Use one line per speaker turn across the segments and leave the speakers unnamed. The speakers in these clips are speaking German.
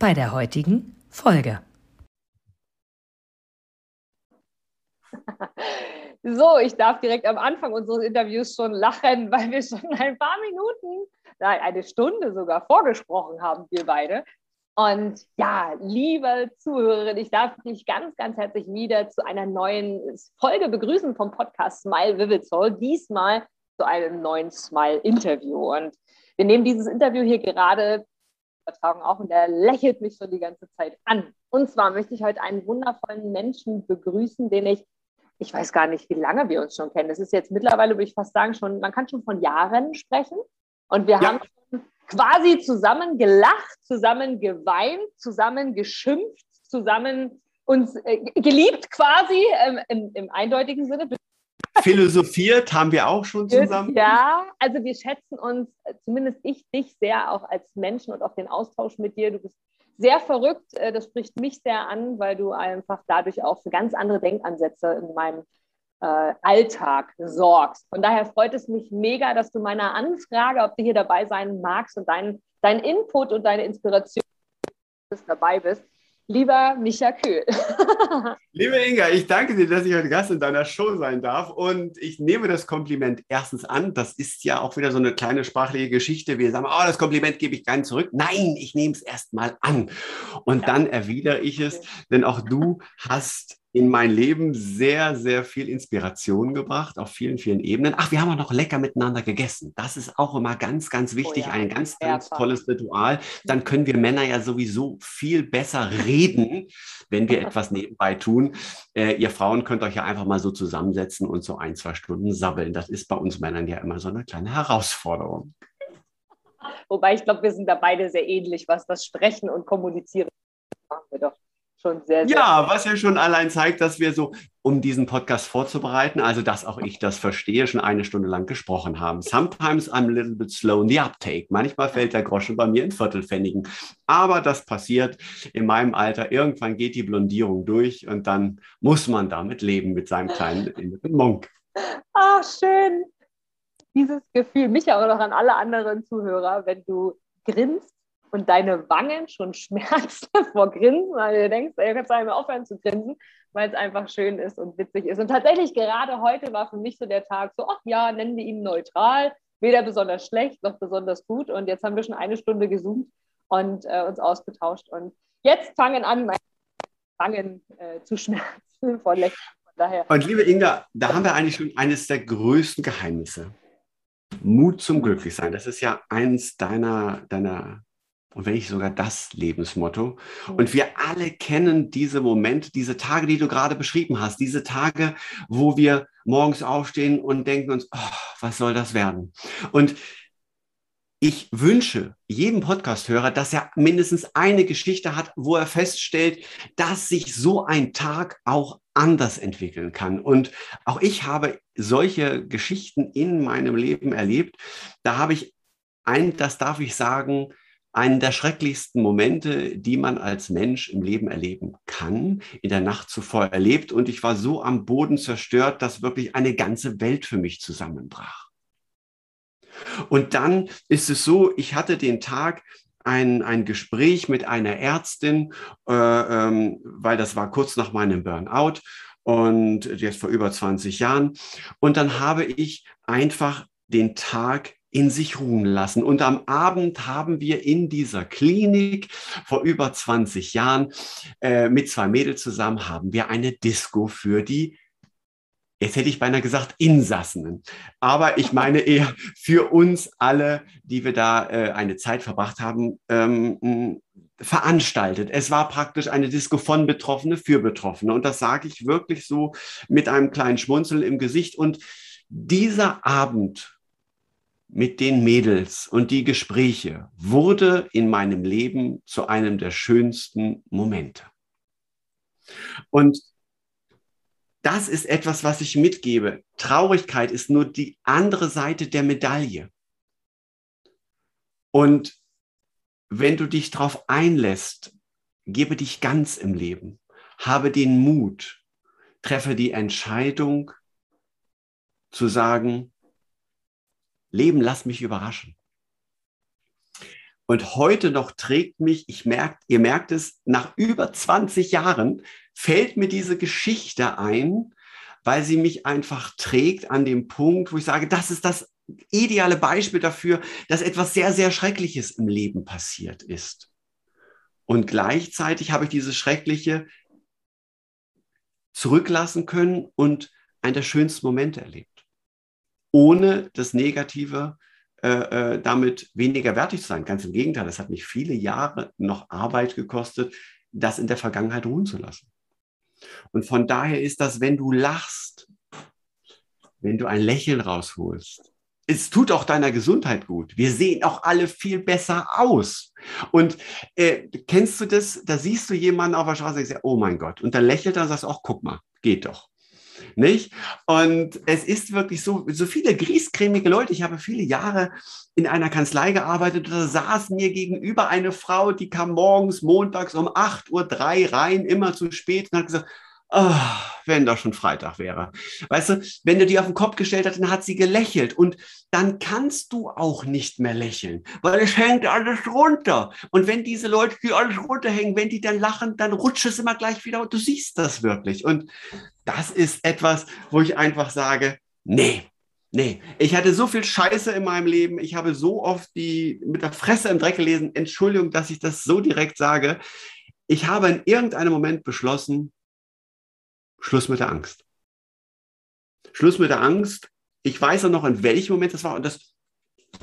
bei der heutigen Folge.
So, ich darf direkt am Anfang unseres Interviews schon lachen, weil wir schon ein paar Minuten, nein, eine Stunde sogar vorgesprochen haben, wir beide. Und ja, liebe Zuhörerin, ich darf dich ganz, ganz herzlich wieder zu einer neuen Folge begrüßen vom Podcast Smile Vivid Soul. Diesmal zu einem neuen Smile-Interview. Und wir nehmen dieses Interview hier gerade Übertragung auch und der lächelt mich schon die ganze Zeit an. Und zwar möchte ich heute einen wundervollen Menschen begrüßen, den ich, ich weiß gar nicht, wie lange wir uns schon kennen. Das ist jetzt mittlerweile, würde ich fast sagen, schon, man kann schon von Jahren sprechen. Und wir ja. haben schon quasi zusammen gelacht, zusammen geweint, zusammen geschimpft, zusammen uns äh, geliebt quasi ähm, im, im eindeutigen Sinne,
Philosophiert haben wir auch schon zusammen.
Ja, also wir schätzen uns, zumindest ich, dich sehr auch als Menschen und auch den Austausch mit dir. Du bist sehr verrückt. Äh, das spricht mich sehr an, weil du einfach dadurch auch für ganz andere Denkansätze in meinem äh, Alltag sorgst. Von daher freut es mich mega, dass du meiner Anfrage, ob du hier dabei sein magst und deinen dein Input und deine Inspiration dabei bist. Lieber Micha Köhl.
Liebe Inga, ich danke dir, dass ich heute Gast in deiner Show sein darf. Und ich nehme das Kompliment erstens an. Das ist ja auch wieder so eine kleine sprachliche Geschichte. Wir sagen, oh, das Kompliment gebe ich gar nicht zurück. Nein, ich nehme es erstmal an. Und ja. dann erwidere ich es, denn auch du hast in mein Leben sehr, sehr viel Inspiration gebracht auf vielen, vielen Ebenen. Ach, wir haben auch noch lecker miteinander gegessen. Das ist auch immer ganz, ganz wichtig, oh ja, ein ganz, ganz tolles Ritual. Dann können wir Männer ja sowieso viel besser reden, wenn wir etwas nebenbei tun. Äh, ihr Frauen könnt euch ja einfach mal so zusammensetzen und so ein, zwei Stunden sabbeln. Das ist bei uns Männern ja immer so eine kleine Herausforderung.
Wobei ich glaube, wir sind da beide sehr ähnlich, was das Sprechen und Kommunizieren machen wir doch schon sehr,
sehr. Ja, was ja schon allein zeigt, dass wir so, um diesen Podcast vorzubereiten, also dass auch ich das verstehe, schon eine Stunde lang gesprochen haben. Sometimes I'm a little bit slow in the uptake. Manchmal fällt der Groschen bei mir in Viertelpfennigen. Aber das passiert in meinem Alter. Irgendwann geht die Blondierung durch und dann muss man damit leben mit seinem kleinen inneren Monk.
Ach, schön. Dieses Gefühl, mich auch noch an alle anderen Zuhörer, wenn du grinst und deine Wangen schon schmerzen vor Grinsen, weil du denkst, ey, du kannst einmal aufhören zu grinsen, weil es einfach schön ist und witzig ist. Und tatsächlich gerade heute war für mich so der Tag so, ach ja, nennen wir ihn neutral, weder besonders schlecht noch besonders gut. Und jetzt haben wir schon eine Stunde gesoomt und äh, uns ausgetauscht. Und jetzt fangen an, meine Wangen äh, zu schmerzen vor Lächeln.
Daher. Und liebe Inga, da haben wir eigentlich schon eines der größten Geheimnisse. Mut zum Glücklichsein. Das ist ja eins deiner, deiner und wenn nicht sogar das Lebensmotto. Und wir alle kennen diese Momente, diese Tage, die du gerade beschrieben hast, diese Tage, wo wir morgens aufstehen und denken uns, oh, was soll das werden? Und ich wünsche jedem Podcasthörer, dass er mindestens eine Geschichte hat, wo er feststellt, dass sich so ein Tag auch anders entwickeln kann. Und auch ich habe solche Geschichten in meinem Leben erlebt. Da habe ich ein, das darf ich sagen, einen der schrecklichsten Momente, die man als Mensch im Leben erleben kann, in der Nacht zuvor erlebt. Und ich war so am Boden zerstört, dass wirklich eine ganze Welt für mich zusammenbrach. Und dann ist es so, ich hatte den Tag ein, ein Gespräch mit einer Ärztin, äh, ähm, weil das war kurz nach meinem Burnout und jetzt vor über 20 Jahren. Und dann habe ich einfach den Tag in sich ruhen lassen. Und am Abend haben wir in dieser Klinik vor über 20 Jahren äh, mit zwei Mädels zusammen haben wir eine Disco für die Jetzt hätte ich beinahe gesagt Insassen, aber ich meine eher für uns alle, die wir da äh, eine Zeit verbracht haben, ähm, veranstaltet. Es war praktisch eine Disco von Betroffene für Betroffene. Und das sage ich wirklich so mit einem kleinen Schmunzel im Gesicht. Und dieser Abend mit den Mädels und die Gespräche wurde in meinem Leben zu einem der schönsten Momente. Und das ist etwas, was ich mitgebe. Traurigkeit ist nur die andere Seite der Medaille. Und wenn du dich darauf einlässt, gebe dich ganz im Leben, habe den Mut, treffe die Entscheidung zu sagen, Leben, lass mich überraschen. Und heute noch trägt mich, ich merkt, ihr merkt es, nach über 20 Jahren fällt mir diese Geschichte ein, weil sie mich einfach trägt an dem Punkt, wo ich sage, das ist das ideale Beispiel dafür, dass etwas sehr, sehr Schreckliches im Leben passiert ist. Und gleichzeitig habe ich dieses Schreckliche zurücklassen können und einen der schönsten Momente erlebt, ohne das Negative äh, äh, damit weniger wertig zu sein. Ganz im Gegenteil, es hat mich viele Jahre noch Arbeit gekostet, das in der Vergangenheit ruhen zu lassen. Und von daher ist das, wenn du lachst, wenn du ein Lächeln rausholst, es tut auch deiner Gesundheit gut. Wir sehen auch alle viel besser aus. Und äh, kennst du das? Da siehst du jemanden auf der Straße und sagst, oh mein Gott. Und dann lächelt er und sagst, ach, guck mal, geht doch. Nicht? Und es ist wirklich so, so viele griescremige Leute. Ich habe viele Jahre in einer Kanzlei gearbeitet. Da saß mir gegenüber eine Frau, die kam morgens, montags um 8.03 Uhr rein, immer zu spät und hat gesagt, oh, wenn doch schon Freitag wäre. Weißt du, wenn du die auf den Kopf gestellt hast, dann hat sie gelächelt und dann kannst du auch nicht mehr lächeln, weil es hängt alles runter. Und wenn diese Leute, die alles runterhängen, wenn die dann lachen, dann rutscht es immer gleich wieder und du siehst das wirklich. Und das ist etwas, wo ich einfach sage, nee, Nee, ich hatte so viel Scheiße in meinem Leben. Ich habe so oft die mit der Fresse im Dreck gelesen. Entschuldigung, dass ich das so direkt sage. Ich habe in irgendeinem Moment beschlossen, Schluss mit der Angst. Schluss mit der Angst. Ich weiß auch noch, in welchem Moment das war. Und das,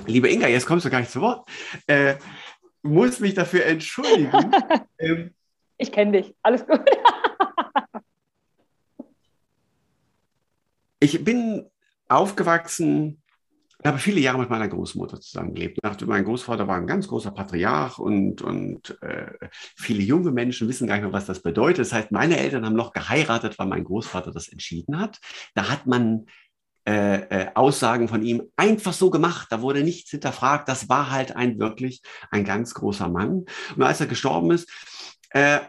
liebe Inga, jetzt kommst du gar nicht zu Wort. Äh, muss mich dafür entschuldigen.
ähm, ich kenne dich. Alles gut.
ich bin aufgewachsen ich habe viele Jahre mit meiner Großmutter zusammengelebt. Mein Großvater war ein ganz großer Patriarch und, und äh, viele junge Menschen wissen gar nicht mehr, was das bedeutet. Das heißt, meine Eltern haben noch geheiratet, weil mein Großvater das entschieden hat. Da hat man äh, äh, Aussagen von ihm einfach so gemacht. Da wurde nichts hinterfragt. Das war halt ein wirklich ein ganz großer Mann. Und als er gestorben ist, äh,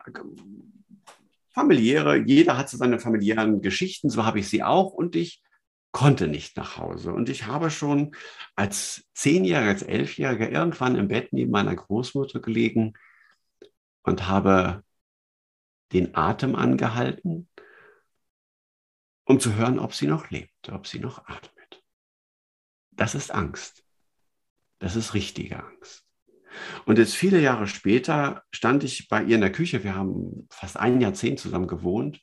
familiäre, jeder hat so seine familiären Geschichten, so habe ich sie auch. Und ich konnte nicht nach Hause. Und ich habe schon als Zehnjähriger, als Elfjähriger irgendwann im Bett neben meiner Großmutter gelegen und habe den Atem angehalten, um zu hören, ob sie noch lebt, ob sie noch atmet. Das ist Angst. Das ist richtige Angst. Und jetzt viele Jahre später stand ich bei ihr in der Küche. Wir haben fast ein Jahrzehnt zusammen gewohnt.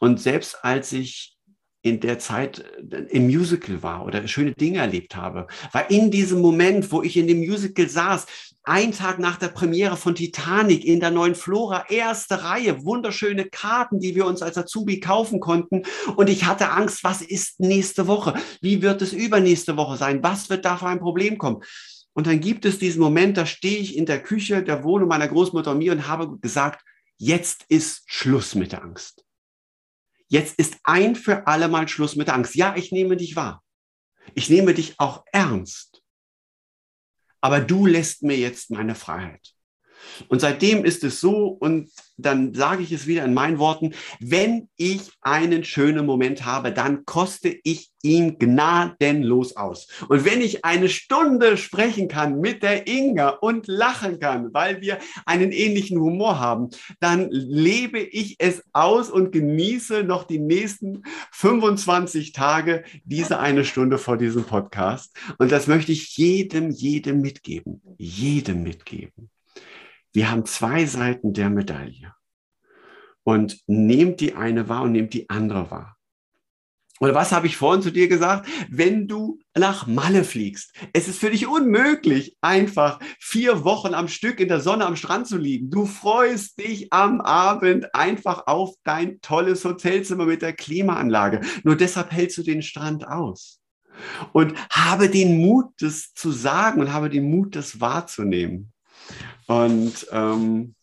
Und selbst als ich in der Zeit äh, im Musical war oder schöne Dinge erlebt habe, war in diesem Moment, wo ich in dem Musical saß, ein Tag nach der Premiere von Titanic in der neuen Flora, erste Reihe, wunderschöne Karten, die wir uns als Azubi kaufen konnten. Und ich hatte Angst, was ist nächste Woche? Wie wird es übernächste Woche sein? Was wird da für ein Problem kommen? Und dann gibt es diesen Moment, da stehe ich in der Küche der Wohnung meiner Großmutter und mir und habe gesagt, jetzt ist Schluss mit der Angst. Jetzt ist ein für alle Mal Schluss mit der Angst. Ja, ich nehme dich wahr. Ich nehme dich auch ernst. Aber du lässt mir jetzt meine Freiheit. Und seitdem ist es so, und dann sage ich es wieder in meinen Worten, wenn ich einen schönen Moment habe, dann koste ich ihn gnadenlos aus. Und wenn ich eine Stunde sprechen kann mit der Inga und lachen kann, weil wir einen ähnlichen Humor haben, dann lebe ich es aus und genieße noch die nächsten 25 Tage diese eine Stunde vor diesem Podcast. Und das möchte ich jedem, jedem mitgeben. Jedem mitgeben. Wir haben zwei Seiten der Medaille. Und nehmt die eine wahr und nehmt die andere wahr. Oder was habe ich vorhin zu dir gesagt? Wenn du nach Malle fliegst, es ist für dich unmöglich, einfach vier Wochen am Stück in der Sonne am Strand zu liegen. Du freust dich am Abend einfach auf dein tolles Hotelzimmer mit der Klimaanlage. Nur deshalb hältst du den Strand aus. Und habe den Mut, das zu sagen und habe den Mut, das wahrzunehmen. Und ähm,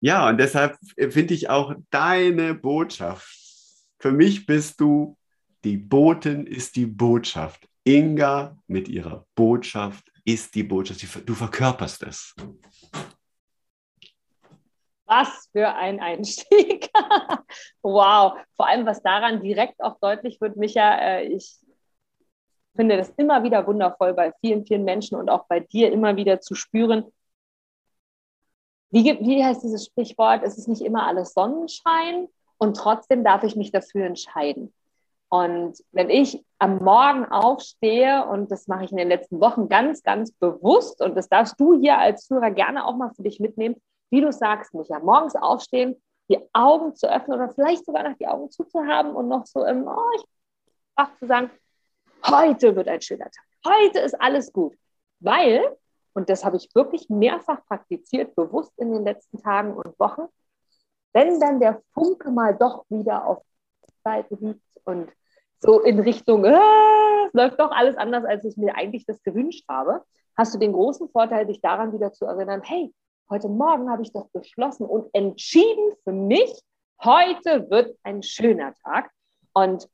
ja, und deshalb finde ich auch deine Botschaft. Für mich bist du die Botin, ist die Botschaft. Inga mit ihrer Botschaft ist die Botschaft. Du verkörperst es.
Was für ein Einstieg. wow. Vor allem, was daran direkt auch deutlich wird, Micha, äh, ich finde das immer wieder wundervoll bei vielen, vielen Menschen und auch bei dir immer wieder zu spüren. Wie, wie heißt dieses Sprichwort? Es ist nicht immer alles Sonnenschein und trotzdem darf ich mich dafür entscheiden. Und wenn ich am Morgen aufstehe, und das mache ich in den letzten Wochen ganz, ganz bewusst, und das darfst du hier als Führer gerne auch mal für dich mitnehmen, wie du sagst, Micha, morgens aufstehen, die Augen zu öffnen oder vielleicht sogar noch die Augen zuzuhaben und noch so im, oh, ich wach zu sagen, heute wird ein schöner Tag, heute ist alles gut. Weil, und das habe ich wirklich mehrfach praktiziert, bewusst in den letzten Tagen und Wochen, wenn dann der Funke mal doch wieder auf der Seite liegt und so in Richtung, äh, es läuft doch alles anders, als ich mir eigentlich das gewünscht habe, hast du den großen Vorteil, dich daran wieder zu erinnern, hey, heute Morgen habe ich doch beschlossen und entschieden für mich, heute wird ein schöner Tag. Und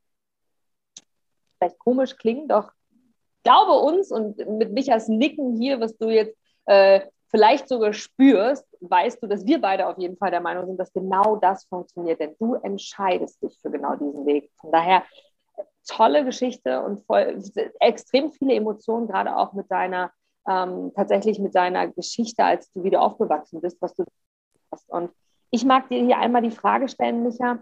vielleicht komisch klingt, doch glaube uns und mit Michas Nicken hier, was du jetzt äh, vielleicht sogar spürst, weißt du, dass wir beide auf jeden Fall der Meinung sind, dass genau das funktioniert, denn du entscheidest dich für genau diesen Weg. Von daher tolle Geschichte und voll, extrem viele Emotionen, gerade auch mit deiner, ähm, tatsächlich mit deiner Geschichte, als du wieder aufgewachsen bist, was du hast. Und ich mag dir hier einmal die Frage stellen, Micha.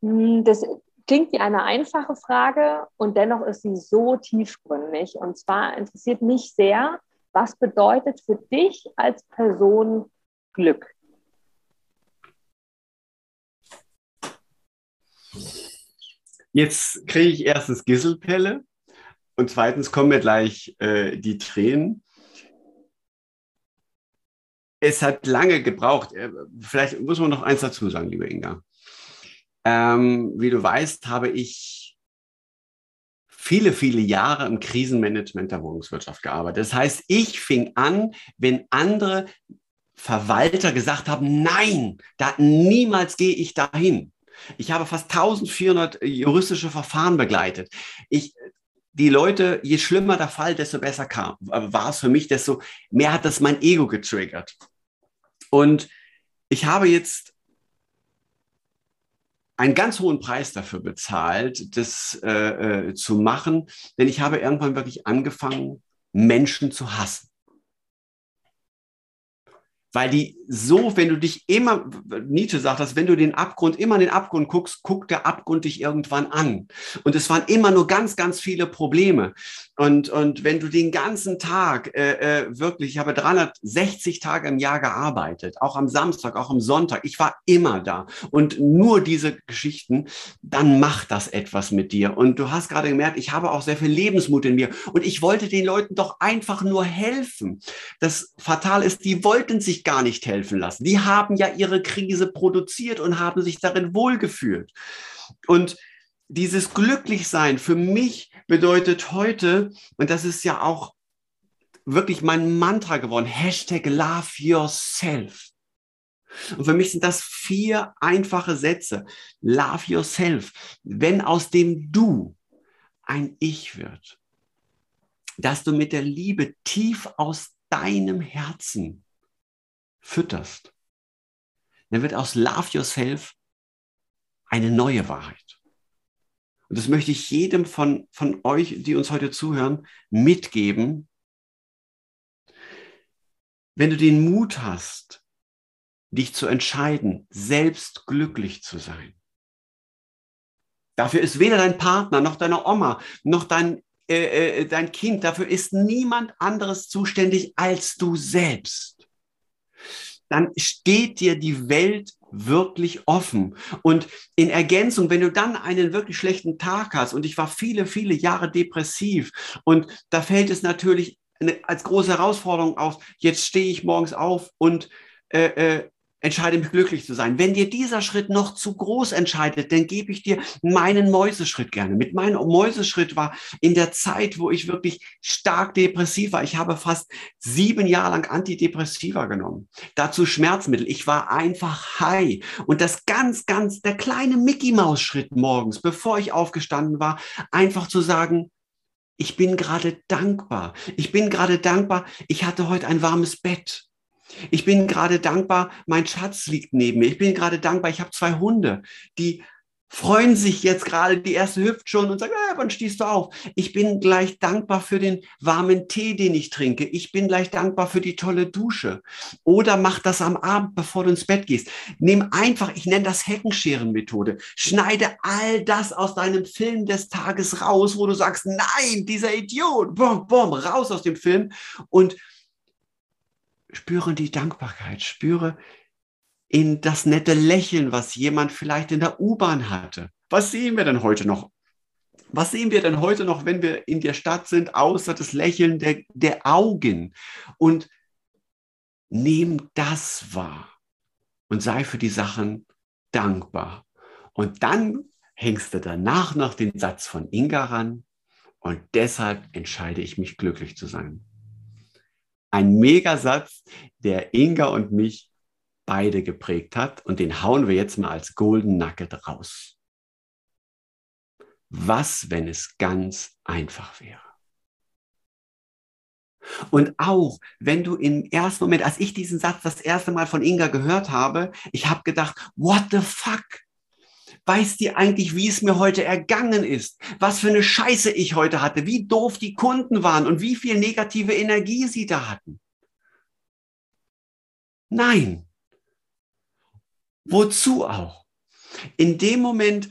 Hm, das klingt wie eine einfache Frage und dennoch ist sie so tiefgründig. Und zwar interessiert mich sehr, was bedeutet für dich als Person Glück?
Jetzt kriege ich erstens Gisselpelle und zweitens kommen mir gleich äh, die Tränen. Es hat lange gebraucht. Äh, vielleicht muss man noch eins dazu sagen, liebe Inga. Ähm, wie du weißt, habe ich viele, viele Jahre im Krisenmanagement der Wohnungswirtschaft gearbeitet. Das heißt, ich fing an, wenn andere Verwalter gesagt haben, nein, da niemals gehe ich dahin. Ich habe fast 1400 juristische Verfahren begleitet. Ich, die Leute, je schlimmer der Fall, desto besser kam, war es für mich, desto mehr hat das mein Ego getriggert. Und ich habe jetzt einen ganz hohen Preis dafür bezahlt, das äh, äh, zu machen, denn ich habe irgendwann wirklich angefangen, Menschen zu hassen weil die so, wenn du dich immer, Nietzsche sagt das, wenn du den Abgrund, immer in den Abgrund guckst, guckt der Abgrund dich irgendwann an. Und es waren immer nur ganz, ganz viele Probleme. Und, und wenn du den ganzen Tag äh, äh wirklich, ich habe 360 Tage im Jahr gearbeitet, auch am Samstag, auch am Sonntag, ich war immer da. Und nur diese Geschichten, dann macht das etwas mit dir. Und du hast gerade gemerkt, ich habe auch sehr viel Lebensmut in mir. Und ich wollte den Leuten doch einfach nur helfen. Das Fatal ist, die wollten sich gar nicht helfen lassen. Die haben ja ihre Krise produziert und haben sich darin wohlgefühlt. Und dieses Glücklichsein für mich bedeutet heute, und das ist ja auch wirklich mein Mantra geworden, Hashtag Love Yourself. Und für mich sind das vier einfache Sätze. Love yourself. Wenn aus dem Du ein Ich wird, dass du mit der Liebe tief aus deinem Herzen fütterst, dann wird aus Love Yourself eine neue Wahrheit. Und das möchte ich jedem von, von euch, die uns heute zuhören, mitgeben. Wenn du den Mut hast, dich zu entscheiden, selbst glücklich zu sein. Dafür ist weder dein Partner noch deine Oma noch dein, äh, äh, dein Kind, dafür ist niemand anderes zuständig als du selbst dann steht dir die Welt wirklich offen. Und in Ergänzung, wenn du dann einen wirklich schlechten Tag hast, und ich war viele, viele Jahre depressiv, und da fällt es natürlich als große Herausforderung auf, jetzt stehe ich morgens auf und äh, äh, entscheide mich glücklich zu sein. Wenn dir dieser Schritt noch zu groß entscheidet, dann gebe ich dir meinen Mäuseschritt gerne. Mit meinem Mäuseschritt war in der Zeit, wo ich wirklich stark depressiv war. Ich habe fast sieben Jahre lang Antidepressiva genommen. Dazu Schmerzmittel. Ich war einfach high. Und das ganz, ganz, der kleine Mickey Maus Schritt morgens, bevor ich aufgestanden war, einfach zu sagen, ich bin gerade dankbar. Ich bin gerade dankbar. Ich hatte heute ein warmes Bett. Ich bin gerade dankbar, mein Schatz liegt neben mir. Ich bin gerade dankbar, ich habe zwei Hunde, die freuen sich jetzt gerade, die erste hüpft schon und sagt, ah, wann stehst du auf? Ich bin gleich dankbar für den warmen Tee, den ich trinke. Ich bin gleich dankbar für die tolle Dusche. Oder mach das am Abend, bevor du ins Bett gehst. Nimm einfach, ich nenne das Heckenscheren-Methode. Schneide all das aus deinem Film des Tages raus, wo du sagst, nein, dieser Idiot, bom, bom, raus aus dem Film und spüre die Dankbarkeit, spüre in das nette Lächeln, was jemand vielleicht in der U-Bahn hatte. Was sehen wir denn heute noch? Was sehen wir denn heute noch, wenn wir in der Stadt sind, außer das Lächeln der, der Augen? Und nimm das wahr und sei für die Sachen dankbar. Und dann hängst du danach noch den Satz von Inga ran und deshalb entscheide ich mich glücklich zu sein ein Megasatz, der Inga und mich beide geprägt hat und den hauen wir jetzt mal als Golden Nugget raus. Was, wenn es ganz einfach wäre? Und auch, wenn du im ersten Moment, als ich diesen Satz das erste Mal von Inga gehört habe, ich habe gedacht, what the fuck? Weiß die eigentlich, wie es mir heute ergangen ist? Was für eine Scheiße ich heute hatte? Wie doof die Kunden waren und wie viel negative Energie sie da hatten? Nein. Wozu auch? In dem Moment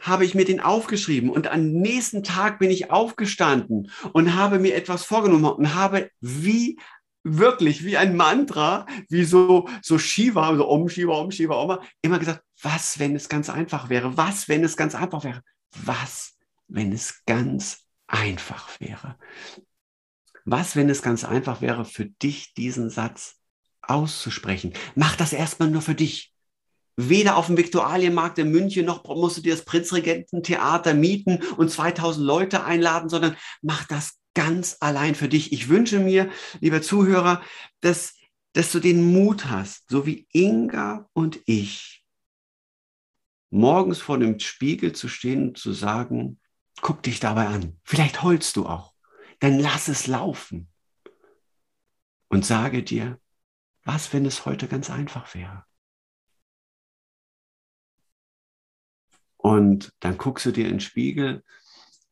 habe ich mir den aufgeschrieben und am nächsten Tag bin ich aufgestanden und habe mir etwas vorgenommen und habe wie wirklich wie ein Mantra, wie so, so Shiva, so Om Shiva, Om Shiva, Om, immer gesagt, was, wenn es ganz einfach wäre? Was, wenn es ganz einfach wäre? Was, wenn es ganz einfach wäre? Was, wenn es ganz einfach wäre, für dich diesen Satz auszusprechen? Mach das erstmal nur für dich. Weder auf dem Viktualienmarkt in München noch musst du dir das Prinzregententheater mieten und 2000 Leute einladen, sondern mach das ganz allein für dich. Ich wünsche mir, lieber Zuhörer, dass, dass du den Mut hast, so wie Inga und ich, morgens vor dem Spiegel zu stehen und zu sagen, guck dich dabei an. Vielleicht heulst du auch. Dann lass es laufen. Und sage dir, was, wenn es heute ganz einfach wäre? Und dann guckst du dir in den Spiegel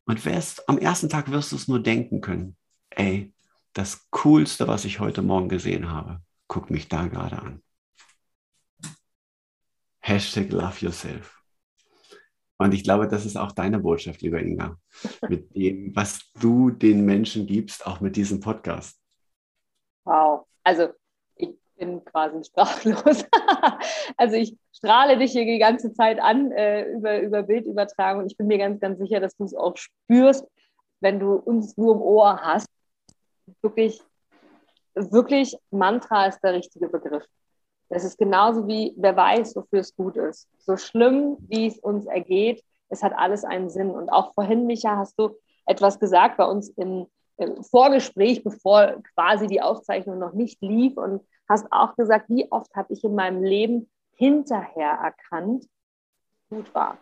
und wirst, am ersten Tag wirst du es nur denken können. Ey, das Coolste, was ich heute Morgen gesehen habe, guck mich da gerade an. Hashtag Love Yourself. Und ich glaube, das ist auch deine Botschaft, lieber Inga, mit dem, was du den Menschen gibst, auch mit diesem Podcast.
Wow. Also bin quasi sprachlos. also ich strahle dich hier die ganze Zeit an äh, über, über Bildübertragung. Ich bin mir ganz, ganz sicher, dass du es auch spürst, wenn du uns nur im Ohr hast. Wirklich, wirklich Mantra ist der richtige Begriff. Das ist genauso wie, wer weiß, wofür es gut ist. So schlimm, wie es uns ergeht, es hat alles einen Sinn. Und auch vorhin, Micha, hast du etwas gesagt bei uns im, im Vorgespräch, bevor quasi die Aufzeichnung noch nicht lief und hast auch gesagt, wie oft habe ich in meinem Leben hinterher erkannt, gut war.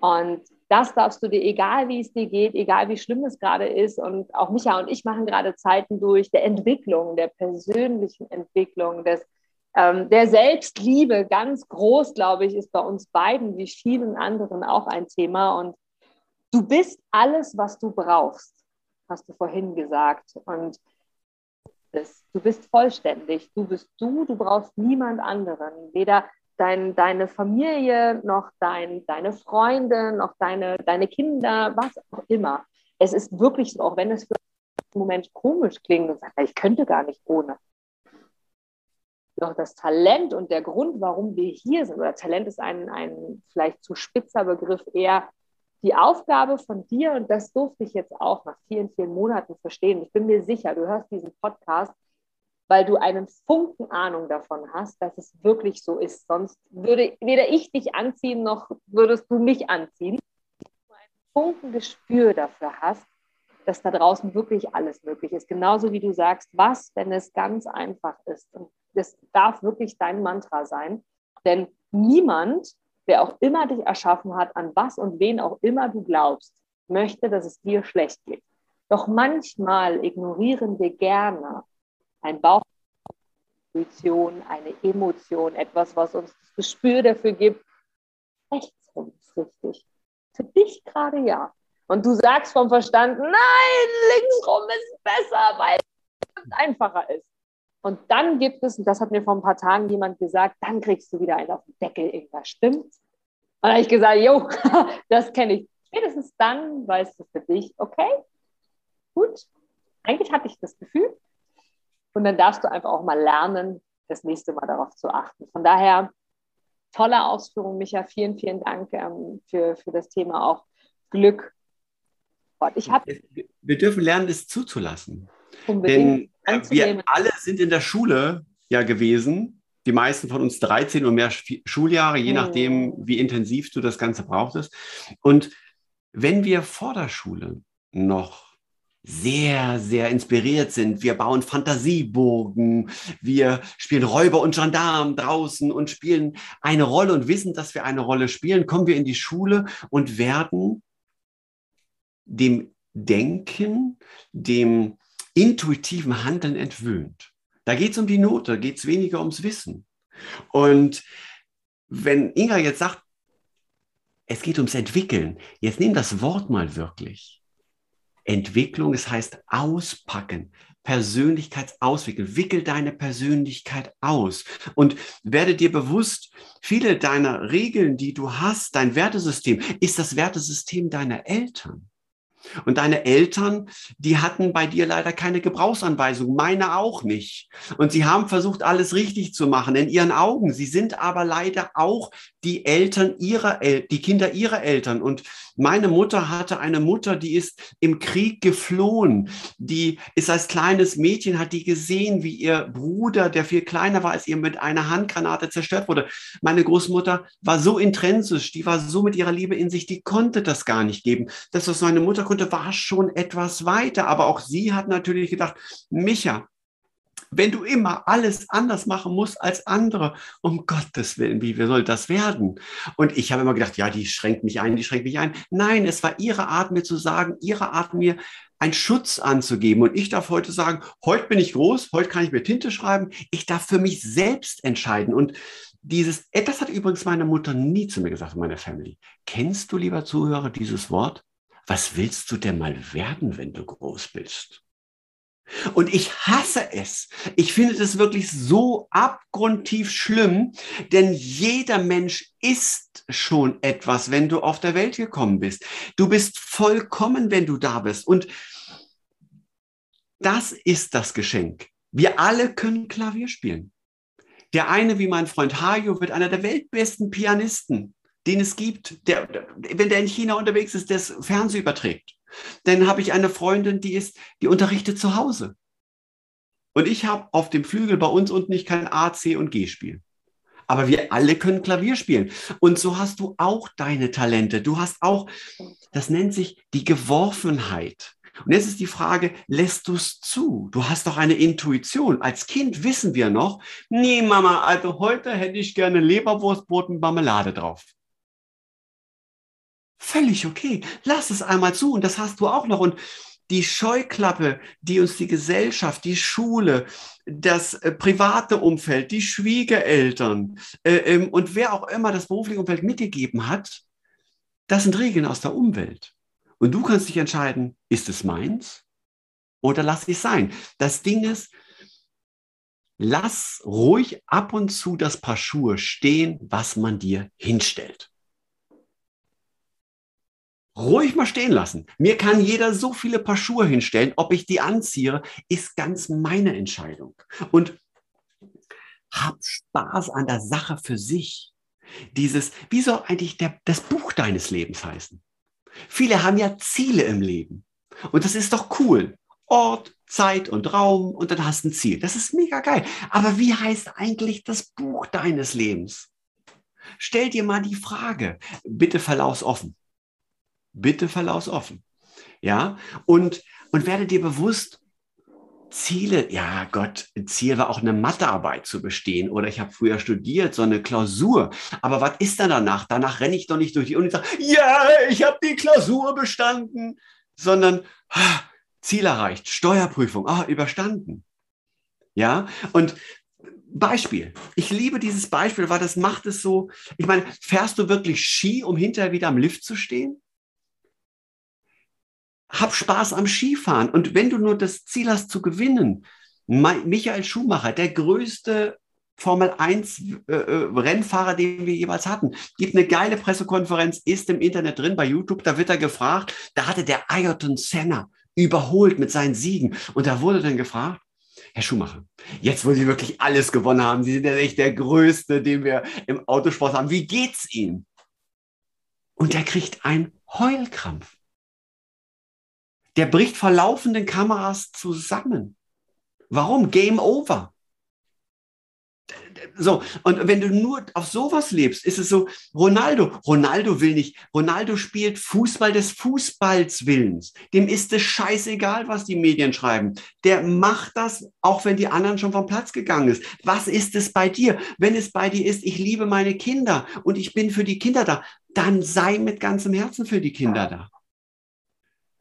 Und das darfst du dir, egal wie es dir geht, egal wie schlimm es gerade ist, und auch Micha und ich machen gerade Zeiten durch der Entwicklung, der persönlichen Entwicklung, des, ähm, der Selbstliebe, ganz groß, glaube ich, ist bei uns beiden wie vielen anderen auch ein Thema. Und du bist alles, was du brauchst, hast du vorhin gesagt. Und das, du bist vollständig. Du bist du, du brauchst niemand anderen. Weder dein, deine Familie, noch dein, deine Freunde, noch deine, deine Kinder, was auch immer. Es ist wirklich so, auch wenn es für einen Moment komisch klingt und sagt, ich könnte gar nicht ohne. Doch das Talent und der Grund, warum wir hier sind, oder Talent ist ein, ein vielleicht zu spitzer Begriff, eher die Aufgabe von dir, und das durfte ich jetzt auch nach vielen, vielen Monaten verstehen. Ich bin mir sicher, du hörst diesen Podcast, weil du einen Funken Ahnung davon hast, dass es wirklich so ist. Sonst würde weder ich dich anziehen, noch würdest du mich anziehen. Du ein Funken Gespür dafür hast, dass da draußen wirklich alles möglich ist. Genauso wie du sagst, was, wenn es ganz einfach ist. Und das darf wirklich dein Mantra sein. Denn niemand, wer auch immer dich erschaffen hat, an was und wen auch immer du glaubst, möchte, dass es dir schlecht geht. Doch manchmal ignorieren wir gerne ein Bauch, eine Emotion, etwas, was uns das Gespür dafür gibt. Rechtsrum ist richtig. Für dich gerade ja. Und du sagst vom Verstand, nein, linksrum ist besser, weil es einfacher ist. Und dann gibt es, und das hat mir vor ein paar Tagen jemand gesagt, dann kriegst du wieder einen auf den Deckel, irgendwas stimmt. Und dann habe ich gesagt, jo, das kenne ich. Spätestens dann weißt du für dich, okay, gut, eigentlich hatte ich das Gefühl. Und dann darfst du einfach auch mal lernen, das nächste Mal darauf zu achten. Von daher, tolle Ausführung, Micha. Vielen, vielen Dank ähm, für, für das Thema auch Glück
ich hab, wir dürfen lernen, es zuzulassen. Denn äh, wir alle sind in der Schule ja gewesen, die meisten von uns 13 und mehr Schuljahre, je nachdem, wie intensiv du das Ganze brauchtest. Und wenn wir vor der Schule noch sehr, sehr inspiriert sind. Wir bauen Fantasieburgen, wir spielen Räuber und Gendarmen draußen und spielen eine Rolle und wissen, dass wir eine Rolle spielen, kommen wir in die Schule und werden dem Denken, dem intuitiven Handeln entwöhnt. Da geht es um die Note, da geht es weniger ums Wissen. Und wenn Inga jetzt sagt, es geht ums Entwickeln, jetzt nimm das Wort mal wirklich. Entwicklung, es heißt auspacken, Persönlichkeitsauswickeln. Wickel deine Persönlichkeit aus und werde dir bewusst, viele deiner Regeln, die du hast, dein Wertesystem, ist das Wertesystem deiner Eltern. Und deine Eltern, die hatten bei dir leider keine Gebrauchsanweisung, meine auch nicht. Und sie haben versucht, alles richtig zu machen in ihren Augen. Sie sind aber leider auch die Eltern ihrer, El die Kinder ihrer Eltern. Und meine Mutter hatte eine Mutter, die ist im Krieg geflohen. Die ist als kleines Mädchen, hat die gesehen, wie ihr Bruder, der viel kleiner war als ihr, mit einer Handgranate zerstört wurde. Meine Großmutter war so intrinsisch, die war so mit ihrer Liebe in sich, die konnte das gar nicht geben. Das, was meine Mutter konnte, war schon etwas weiter. Aber auch sie hat natürlich gedacht, Micha, wenn du immer alles anders machen musst als andere, um Gottes Willen, wie soll das werden? Und ich habe immer gedacht, ja, die schränkt mich ein, die schränkt mich ein. Nein, es war ihre Art, mir zu sagen, ihre Art, mir einen Schutz anzugeben. Und ich darf heute sagen, heute bin ich groß, heute kann ich mir Tinte schreiben. Ich darf für mich selbst entscheiden. Und dieses, das hat übrigens meine Mutter nie zu mir gesagt, meine Family. Kennst du, lieber Zuhörer, dieses Wort? Was willst du denn mal werden, wenn du groß bist? Und ich hasse es. Ich finde das wirklich so abgrundtief schlimm, denn jeder Mensch ist schon etwas, wenn du auf der Welt gekommen bist. Du bist vollkommen, wenn du da bist. Und das ist das Geschenk. Wir alle können Klavier spielen. Der eine, wie mein Freund Hajo, wird einer der weltbesten Pianisten, den es gibt. Der, wenn der in China unterwegs ist, der das Fernsehen überträgt. Dann habe ich eine Freundin, die ist, die unterrichtet zu Hause. Und ich habe auf dem Flügel bei uns unten nicht kein A, C und G spielen. Aber wir alle können Klavier spielen. Und so hast du auch deine Talente. Du hast auch, das nennt sich die Geworfenheit. Und jetzt ist die Frage, lässt du es zu? Du hast doch eine Intuition. Als Kind wissen wir noch, nee, Mama, also heute hätte ich gerne Leberwurstbrot mit Marmelade drauf. Völlig okay. Lass es einmal zu und das hast du auch noch. Und die Scheuklappe, die uns die Gesellschaft, die Schule, das äh, private Umfeld, die Schwiegereltern äh, ähm, und wer auch immer das berufliche Umfeld mitgegeben hat, das sind Regeln aus der Umwelt. Und du kannst dich entscheiden, ist es meins oder lass ich sein. Das Ding ist, lass ruhig ab und zu das Paar Schuhe stehen, was man dir hinstellt ruhig mal stehen lassen. Mir kann jeder so viele Paar Schuhe hinstellen. Ob ich die anziehe, ist ganz meine Entscheidung. Und hab Spaß an der Sache für sich. Dieses, wie soll eigentlich der, das Buch deines Lebens heißen? Viele haben ja Ziele im Leben. Und das ist doch cool. Ort, Zeit und Raum und dann hast du ein Ziel. Das ist mega geil. Aber wie heißt eigentlich das Buch deines Lebens? Stell dir mal die Frage. Bitte verlaufsoffen. Bitte verlaufsoffen. Ja, und, und werde dir bewusst, Ziele, ja Gott, Ziel war auch eine Mathearbeit zu bestehen oder ich habe früher studiert, so eine Klausur. Aber was ist dann danach? Danach renne ich doch nicht durch die Uni und sage, ja, ich habe die Klausur bestanden, sondern ah, Ziel erreicht, Steuerprüfung, ah, überstanden. Ja, und Beispiel. Ich liebe dieses Beispiel, weil das macht es so. Ich meine, fährst du wirklich Ski, um hinterher wieder am Lift zu stehen? Hab Spaß am Skifahren. Und wenn du nur das Ziel hast zu gewinnen, Michael Schumacher, der größte Formel 1 äh, äh, Rennfahrer, den wir jeweils hatten, gibt eine geile Pressekonferenz, ist im Internet drin bei YouTube, da wird er gefragt, da hatte der Ayrton Senna überholt mit seinen Siegen. Und da wurde dann gefragt, Herr Schumacher, jetzt wo Sie wirklich alles gewonnen haben, Sie sind ja echt der Größte, den wir im Autosport haben, wie geht's Ihnen? Und er kriegt einen Heulkrampf der bricht vor laufenden Kameras zusammen. Warum? Game over. So, und wenn du nur auf sowas lebst, ist es so, Ronaldo, Ronaldo will nicht, Ronaldo spielt Fußball des Fußballs Willens. Dem ist es scheißegal, was die Medien schreiben. Der macht das, auch wenn die anderen schon vom Platz gegangen ist. Was ist es bei dir? Wenn es bei dir ist, ich liebe meine Kinder und ich bin für die Kinder da, dann sei mit ganzem Herzen für die Kinder da.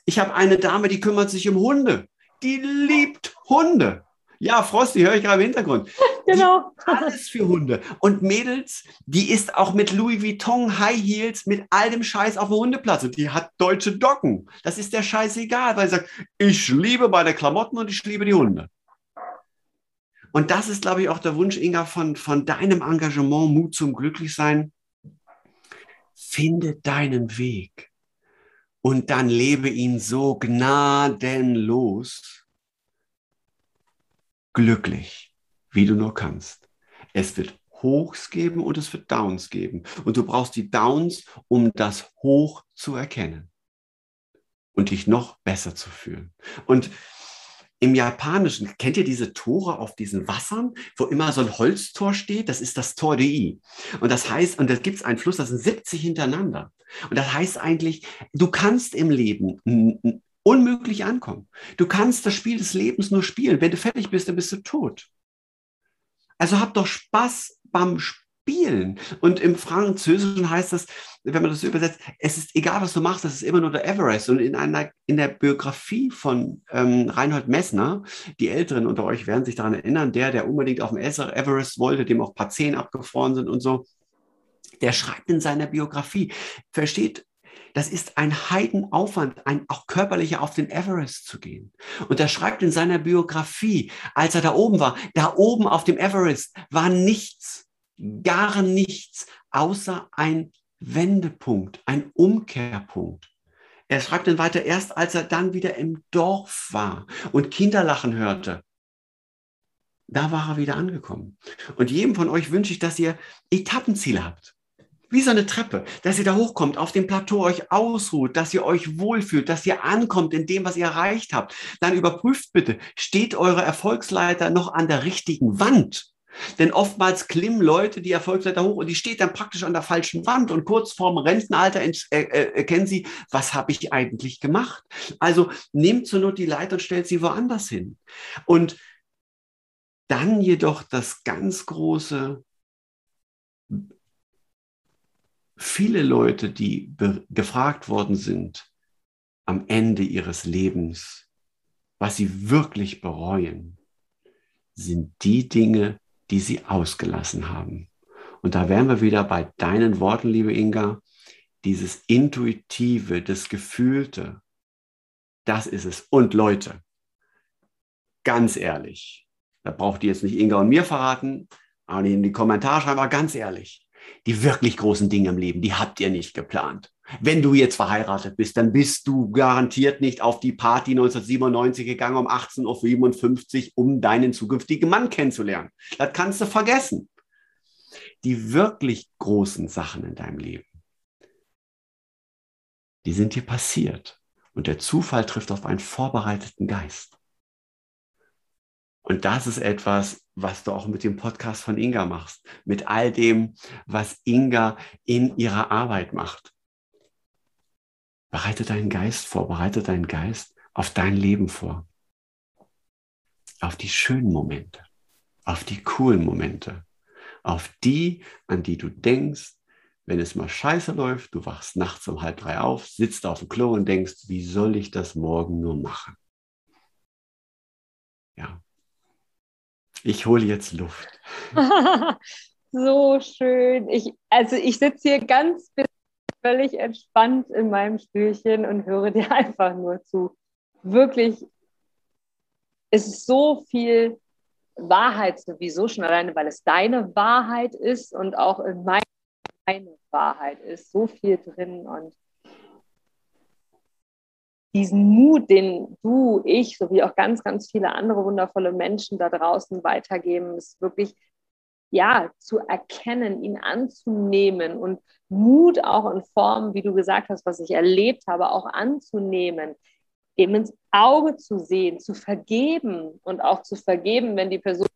Ich habe eine Dame, die kümmert sich um Hunde. Die liebt Hunde. Ja, Frosty, höre ich gerade im Hintergrund.
Genau.
alles für Hunde. Und Mädels, die ist auch mit Louis Vuitton High Heels mit all dem Scheiß auf dem Hundeplatz. Und die hat deutsche Docken. Das ist der Scheiß egal, weil sie sagt, ich liebe meine Klamotten und ich liebe die Hunde. Und das ist, glaube ich, auch der Wunsch, Inga, von, von deinem Engagement, Mut zum Glücklichsein. Finde deinen Weg und dann lebe ihn so gnadenlos glücklich, wie du nur kannst. Es wird Hochs geben und es wird Downs geben. Und du brauchst die Downs, um das Hoch zu erkennen und dich noch besser zu fühlen. Und im Japanischen, kennt ihr diese Tore auf diesen Wassern, wo immer so ein Holztor steht? Das ist das Tor de I. Und das heißt, und da gibt es einen Fluss, das sind 70 hintereinander. Und das heißt eigentlich, du kannst im Leben unmöglich ankommen. Du kannst das Spiel des Lebens nur spielen. Wenn du fertig bist, dann bist du tot. Also hab doch Spaß beim Spielen spielen. Und im Französischen heißt das, wenn man das übersetzt, es ist egal, was du machst, das ist immer nur der Everest. Und in einer, in der Biografie von ähm, Reinhold Messner, die Älteren unter euch werden sich daran erinnern, der, der unbedingt auf dem Everest wollte, dem auch paar Zehen abgefroren sind und so, der schreibt in seiner Biografie, versteht, das ist ein Heidenaufwand, ein auch körperlicher auf den Everest zu gehen. Und er schreibt in seiner Biografie, als er da oben war, da oben auf dem Everest war nichts gar nichts außer ein Wendepunkt, ein Umkehrpunkt. Er schreibt dann weiter, erst als er dann wieder im Dorf war und Kinderlachen hörte, da war er wieder angekommen. Und jedem von euch wünsche ich, dass ihr Etappenziele habt. Wie so eine Treppe, dass ihr da hochkommt, auf dem Plateau euch ausruht, dass ihr euch wohlfühlt, dass ihr ankommt in dem, was ihr erreicht habt. Dann überprüft bitte, steht eure Erfolgsleiter noch an der richtigen Wand? Denn oftmals klimmen Leute die Erfolgsleiter hoch und die steht dann praktisch an der falschen Wand und kurz vorm Rentenalter äh, äh, erkennen sie, was habe ich eigentlich gemacht? Also nehmt zur Not die Leiter und stellt sie woanders hin. Und dann jedoch das ganz große, viele Leute, die gefragt worden sind am Ende ihres Lebens, was sie wirklich bereuen, sind die Dinge, die sie ausgelassen haben. Und da wären wir wieder bei deinen Worten, liebe Inga, dieses Intuitive, das Gefühlte, das ist es. Und Leute, ganz ehrlich, da braucht ihr jetzt nicht Inga und mir verraten, aber in die Kommentare schreiben, aber ganz ehrlich, die wirklich großen Dinge im Leben, die habt ihr nicht geplant. Wenn du jetzt verheiratet bist, dann bist du garantiert nicht auf die Party 1997 gegangen um 18.55 Uhr, um deinen zukünftigen Mann kennenzulernen. Das kannst du vergessen. Die wirklich großen Sachen in deinem Leben, die sind dir passiert. Und der Zufall trifft auf einen vorbereiteten Geist. Und das ist etwas, was du auch mit dem Podcast von Inga machst, mit all dem, was Inga in ihrer Arbeit macht. Bereite deinen Geist vor, bereite deinen Geist auf dein Leben vor. Auf die schönen Momente, auf die coolen Momente, auf die, an die du denkst, wenn es mal scheiße läuft, du wachst nachts um halb drei auf, sitzt auf dem Klo und denkst, wie soll ich das morgen nur machen? Ja. Ich hole jetzt Luft.
so schön. Ich, also ich sitze hier ganz völlig entspannt in meinem Stühlchen und höre dir einfach nur zu. Wirklich, es ist so viel Wahrheit sowieso schon alleine, weil es deine Wahrheit ist und auch in meiner Wahrheit ist. So viel drin und diesen Mut, den du, ich, sowie auch ganz, ganz viele andere wundervolle Menschen da draußen weitergeben, ist wirklich, ja, zu erkennen, ihn anzunehmen und Mut auch in Form, wie du gesagt hast, was ich erlebt habe, auch anzunehmen, eben ins Auge zu sehen, zu vergeben und auch zu vergeben, wenn die Person,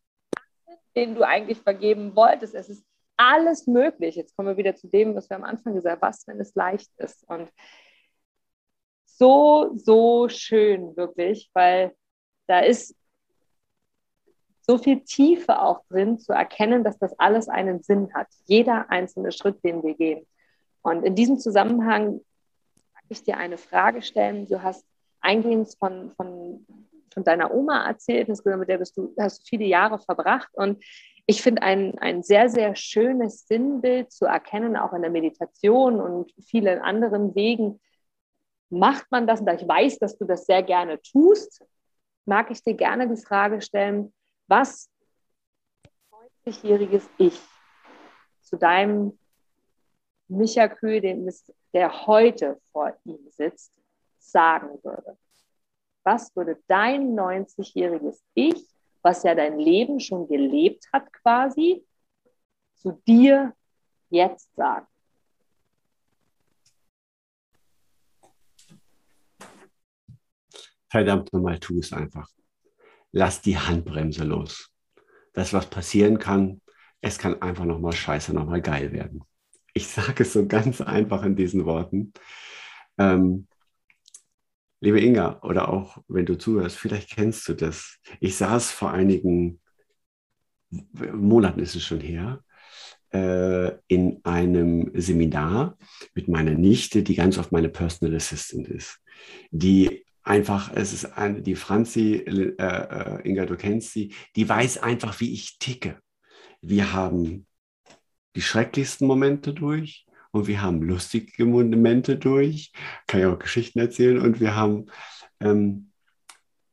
den du eigentlich vergeben wolltest, es ist alles möglich. Jetzt kommen wir wieder zu dem, was wir am Anfang gesagt haben, was, wenn es leicht ist. Und so, so schön, wirklich, weil da ist so viel Tiefe auch drin, zu erkennen, dass das alles einen Sinn hat. Jeder einzelne Schritt, den wir gehen. Und in diesem Zusammenhang mag ich dir eine Frage stellen. Du hast eingehend von, von, von deiner Oma erzählt, mit der bist du, hast du viele Jahre verbracht. Und ich finde ein, ein sehr, sehr schönes Sinnbild zu erkennen, auch in der Meditation und vielen anderen Wegen. Macht man das, da ich weiß, dass du das sehr gerne tust, mag ich dir gerne die Frage stellen, was 90-jähriges Ich zu deinem Micha Kühl, der heute vor ihm sitzt, sagen würde. Was würde dein 90-jähriges Ich was ja dein Leben schon gelebt hat quasi, zu dir jetzt sagen?
Verdammt nochmal, tu es einfach. Lass die Handbremse los. Das, was passieren kann, es kann einfach nochmal scheiße, nochmal geil werden. Ich sage es so ganz einfach in diesen Worten. Ähm, Liebe Inga, oder auch wenn du zuhörst, vielleicht kennst du das. Ich saß vor einigen Monaten, ist es schon her, äh, in einem Seminar mit meiner Nichte, die ganz oft meine Personal Assistant ist. Die einfach, es ist eine, die Franzi, äh, äh, Inga, du kennst sie, die weiß einfach, wie ich ticke. Wir haben die schrecklichsten Momente durch und wir haben lustige Momente durch, kann ich auch Geschichten erzählen und wir haben, ähm,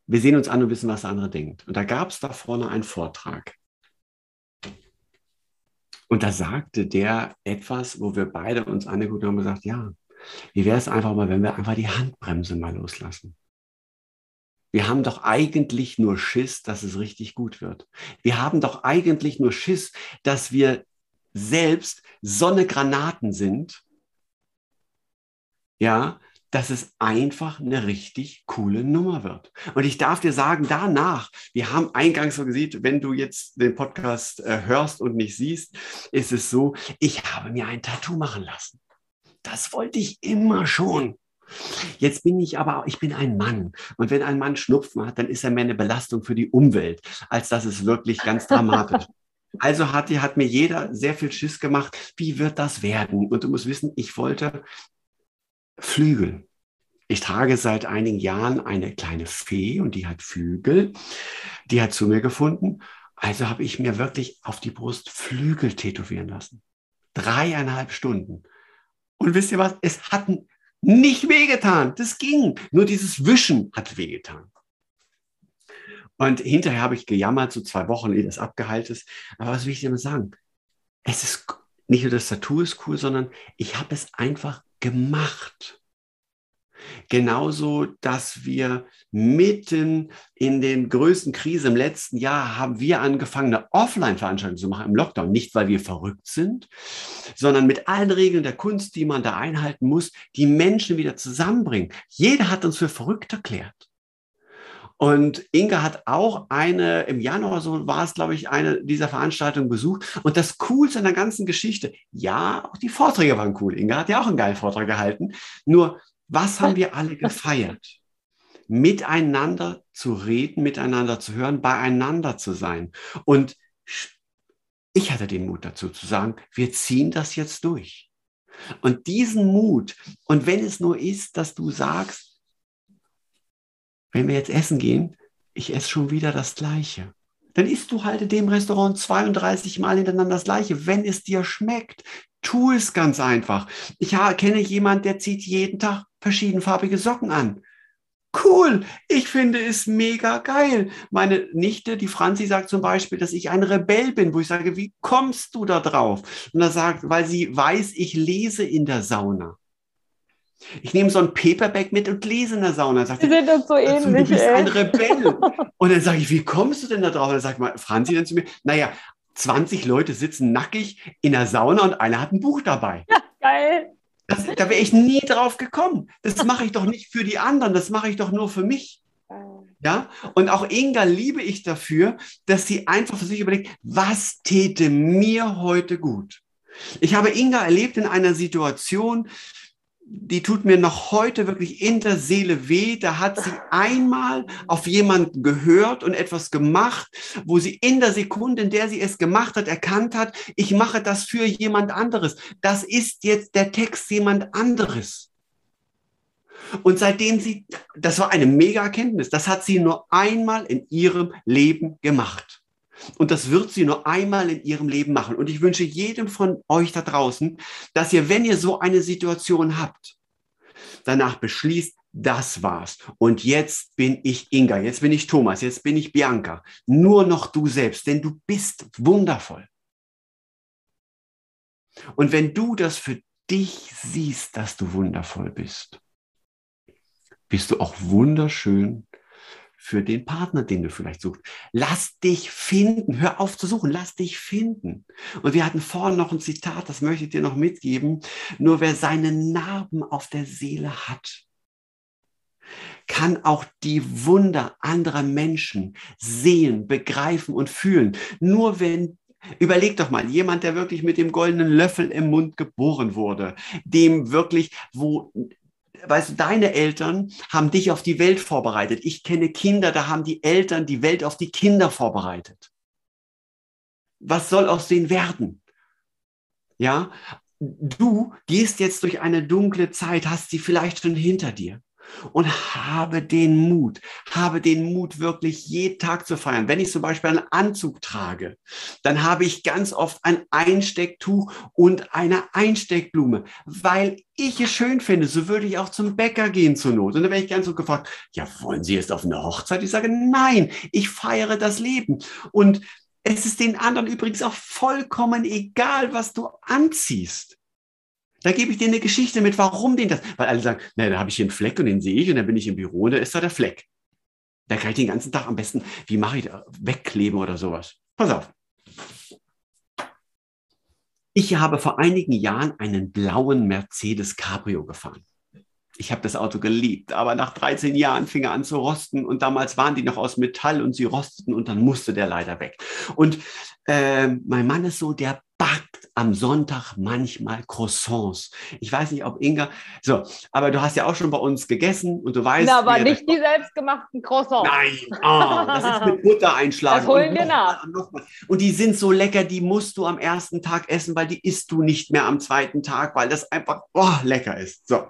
wir sehen uns an und wissen, was der andere denkt. Und da gab es da vorne einen Vortrag. Und da sagte der etwas, wo wir beide uns angeguckt haben und gesagt, ja, wie wäre es einfach mal, wenn wir einfach die Handbremse mal loslassen? Wir haben doch eigentlich nur Schiss, dass es richtig gut wird. Wir haben doch eigentlich nur Schiss, dass wir selbst Sonnegranaten sind, ja, dass es einfach eine richtig coole Nummer wird. Und ich darf dir sagen, danach, wir haben eingangs so gesehen, wenn du jetzt den Podcast äh, hörst und nicht siehst, ist es so, ich habe mir ein Tattoo machen lassen. Das wollte ich immer schon. Jetzt bin ich aber, ich bin ein Mann. Und wenn ein Mann Schnupfen hat, dann ist er mehr eine Belastung für die Umwelt, als dass es wirklich ganz dramatisch also hat, hat mir jeder sehr viel Schiss gemacht. Wie wird das werden? Und du musst wissen, ich wollte Flügel. Ich trage seit einigen Jahren eine kleine Fee und die hat Flügel. Die hat zu mir gefunden. Also habe ich mir wirklich auf die Brust Flügel tätowieren lassen. Dreieinhalb Stunden. Und wisst ihr was? Es hat nicht wehgetan. Das ging. Nur dieses Wischen hat wehgetan. Und hinterher habe ich gejammert, so zwei Wochen, ehe das abgeheilt ist. Aber was will ich dir mal sagen? Es ist nicht nur das Tattoo ist cool, sondern ich habe es einfach gemacht. Genauso, dass wir mitten in den größten Krise im letzten Jahr haben wir angefangen, eine Offline-Veranstaltung zu machen im Lockdown. Nicht, weil wir verrückt sind, sondern mit allen Regeln der Kunst, die man da einhalten muss, die Menschen wieder zusammenbringen. Jeder hat uns für verrückt erklärt. Und Inga hat auch eine, im Januar so war es, glaube ich, eine dieser Veranstaltungen besucht. Und das Coolste an der ganzen Geschichte, ja, auch die Vorträge waren cool. Inga hat ja auch einen geilen Vortrag gehalten. Nur, was haben wir alle gefeiert? Miteinander zu reden, miteinander zu hören, beieinander zu sein. Und ich hatte den Mut dazu zu sagen, wir ziehen das jetzt durch. Und diesen Mut, und wenn es nur ist, dass du sagst, wenn wir jetzt essen gehen, ich esse schon wieder das Gleiche. Dann isst du halt in dem Restaurant 32 Mal hintereinander das Gleiche, wenn es dir schmeckt. Tu es ganz einfach. Ich kenne jemanden, der zieht jeden Tag verschiedenfarbige Socken an. Cool, ich finde es mega geil. Meine Nichte, die Franzi, sagt zum Beispiel, dass ich ein Rebell bin, wo ich sage, wie kommst du da drauf? Und er sagt, weil sie weiß, ich lese in der Sauna. Ich nehme so ein Paperback mit und lese in der Sauna. Sagt,
Wir sind uns so ähnlich.
Du bist ey. ein Rebell. und dann sage ich, wie kommst du denn da drauf? Und dann sagt mal Franzi dann zu mir, naja, 20 Leute sitzen nackig in der Sauna und einer hat ein Buch dabei.
Ja, geil.
Das, da wäre ich nie drauf gekommen. Das mache ich doch nicht für die anderen, das mache ich doch nur für mich. Ja, und auch Inga liebe ich dafür, dass sie einfach für sich überlegt, was täte mir heute gut? Ich habe Inga erlebt in einer Situation, die tut mir noch heute wirklich in der Seele weh. Da hat sie einmal auf jemanden gehört und etwas gemacht, wo sie in der Sekunde, in der sie es gemacht hat, erkannt hat, ich mache das für jemand anderes. Das ist jetzt der Text jemand anderes. Und seitdem sie, das war eine mega Erkenntnis, das hat sie nur einmal in ihrem Leben gemacht. Und das wird sie nur einmal in ihrem Leben machen. Und ich wünsche jedem von euch da draußen, dass ihr, wenn ihr so eine Situation habt, danach beschließt, das war's. Und jetzt bin ich Inga, jetzt bin ich Thomas, jetzt bin ich Bianca. Nur noch du selbst, denn du bist wundervoll. Und wenn du das für dich siehst, dass du wundervoll bist, bist du auch wunderschön für den Partner, den du vielleicht suchst. Lass dich finden. Hör auf zu suchen. Lass dich finden. Und wir hatten vorhin noch ein Zitat, das möchte ich dir noch mitgeben. Nur wer seine Narben auf der Seele hat, kann auch die Wunder anderer Menschen sehen, begreifen und fühlen. Nur wenn Überleg doch mal, jemand, der wirklich mit dem goldenen Löffel im Mund geboren wurde, dem wirklich, wo weißt du, deine Eltern haben dich auf die Welt vorbereitet. Ich kenne Kinder, da haben die Eltern die Welt auf die Kinder vorbereitet. Was soll aus denen werden? Ja, du gehst jetzt durch eine dunkle Zeit, hast sie vielleicht schon hinter dir und habe den Mut, habe den Mut wirklich jeden Tag zu feiern. Wenn ich zum Beispiel einen Anzug trage, dann habe ich ganz oft ein Einstecktuch und eine Einsteckblume, weil ich es schön finde. So würde ich auch zum Bäcker gehen zur Not. Und dann werde ich ganz so gefragt, ja, wollen Sie jetzt auf eine Hochzeit? Ich sage, nein, ich feiere das Leben. Und es ist den anderen übrigens auch vollkommen egal, was du anziehst. Da gebe ich dir eine Geschichte mit, warum den das. Weil alle sagen, na, da habe ich hier einen Fleck und den sehe ich und dann bin ich im Büro und da ist da der Fleck. Da kann ich den ganzen Tag am besten, wie mache ich das? Wegkleben oder sowas. Pass auf. Ich habe vor einigen Jahren einen blauen Mercedes Cabrio gefahren. Ich habe das Auto geliebt, aber nach 13 Jahren fing er an zu rosten und damals waren die noch aus Metall und sie rosteten und dann musste der leider weg. Und äh, mein Mann ist so, der backt am Sonntag manchmal Croissants. Ich weiß nicht, ob Inga, so, aber du hast ja auch schon bei uns gegessen und du weißt.
Na, aber nicht die selbstgemachten Croissants.
Nein, oh, das ist mit Butter einschlagen.
Das holen wir nach.
Und die sind so lecker, die musst du am ersten Tag essen, weil die isst du nicht mehr am zweiten Tag, weil das einfach oh, lecker ist. So.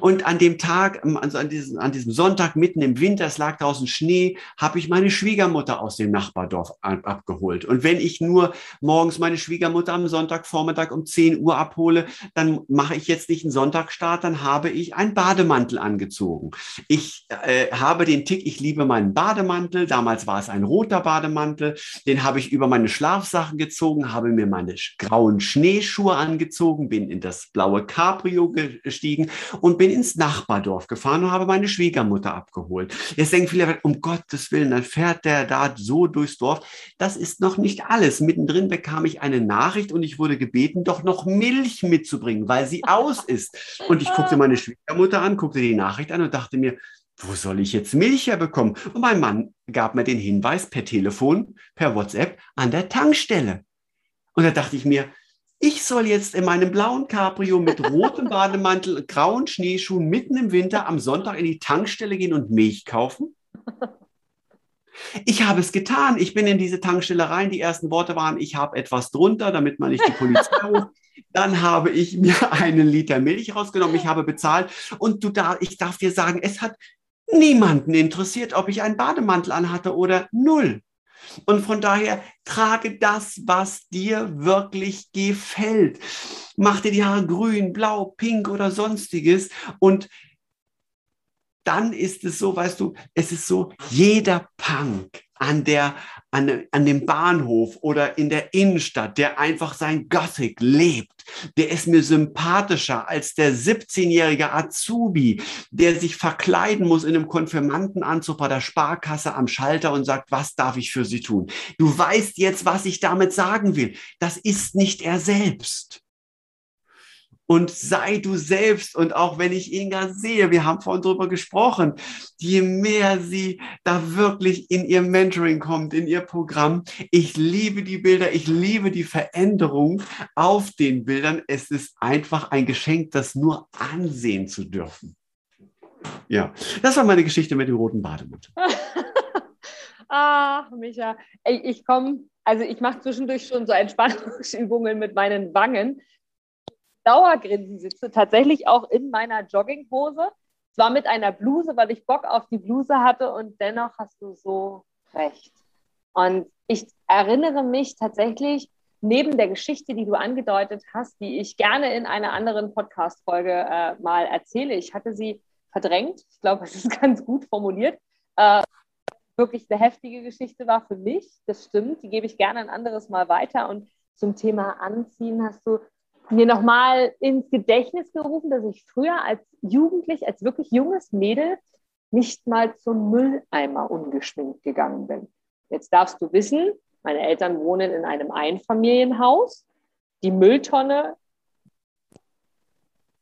Und an dem Tag, also an diesem, an diesem Sonntag mitten im Winter, es lag draußen Schnee, habe ich meine Schwiegermutter aus dem Nachbardorf abgeholt. Und wenn ich nur morgens meine Schwiegermutter am Sonntagvormittag um 10 Uhr abhole, dann mache ich jetzt nicht einen Sonntagstart, dann habe ich einen Bademantel angezogen. Ich äh, habe den Tick, ich liebe meinen Bademantel. Damals war es ein roter Bademantel. Den habe ich über meine Schlafsachen gezogen, habe mir meine grauen Schneeschuhe angezogen, bin in das blaue Cabrio gestiegen und bin ins Nachbardorf gefahren und habe meine Schwiegermutter abgeholt. Jetzt denken viele, um Gottes Willen, dann fährt der da so durchs Dorf. Das ist noch nicht alles. Mittendrin bekam ich eine Nachricht und ich wurde gebeten, doch noch Milch mitzubringen, weil sie aus ist. Und ich guckte meine Schwiegermutter an, guckte die Nachricht an und dachte mir, wo soll ich jetzt Milch herbekommen? Und mein Mann gab mir den Hinweis per Telefon, per WhatsApp an der Tankstelle. Und da dachte ich mir, ich soll jetzt in meinem blauen Cabrio mit rotem Bademantel, grauen Schneeschuhen mitten im Winter am Sonntag in die Tankstelle gehen und Milch kaufen? Ich habe es getan. Ich bin in diese Tankstelle rein. Die ersten Worte waren, ich habe etwas drunter, damit man nicht die Polizei ruft. Dann habe ich mir einen Liter Milch rausgenommen. Ich habe bezahlt. Und du da, ich darf dir sagen, es hat niemanden interessiert, ob ich einen Bademantel anhatte oder null. Und von daher trage das, was dir wirklich gefällt. Mach dir die Haare grün, blau, pink oder sonstiges und dann ist es so, weißt du, es ist so, jeder Punk an, der, an, an dem Bahnhof oder in der Innenstadt, der einfach sein Gothic lebt, der ist mir sympathischer als der 17-jährige Azubi, der sich verkleiden muss in einem Konfirmandenanzug bei der Sparkasse am Schalter und sagt, was darf ich für Sie tun? Du weißt jetzt, was ich damit sagen will. Das ist nicht er selbst und sei du selbst. Und auch wenn ich Inga sehe, wir haben vorhin drüber gesprochen, je mehr sie da wirklich in ihr Mentoring kommt, in ihr Programm. Ich liebe die Bilder, ich liebe die Veränderung auf den Bildern. Es ist einfach ein Geschenk, das nur ansehen zu dürfen. Ja, das war meine Geschichte mit dem roten Bademantel.
Ach, Micha, ich komme, also ich mache zwischendurch schon so Entspannungsübungen mit meinen Wangen. Dauergrinsen sitze, tatsächlich auch in meiner Jogginghose. Zwar mit einer Bluse, weil ich Bock auf die Bluse hatte und dennoch hast du so recht. Und ich erinnere mich tatsächlich, neben der Geschichte, die du angedeutet hast, die ich gerne in einer anderen Podcast-Folge äh, mal erzähle, ich hatte sie verdrängt. Ich glaube, es ist ganz gut formuliert. Äh, wirklich eine heftige Geschichte war für mich. Das stimmt. Die gebe ich gerne ein anderes Mal weiter. Und zum Thema Anziehen hast du mir nochmal ins Gedächtnis gerufen, dass ich früher als Jugendlich, als wirklich junges Mädel nicht mal zum Mülleimer ungeschminkt gegangen bin. Jetzt darfst du wissen, meine Eltern wohnen in einem Einfamilienhaus. Die Mülltonne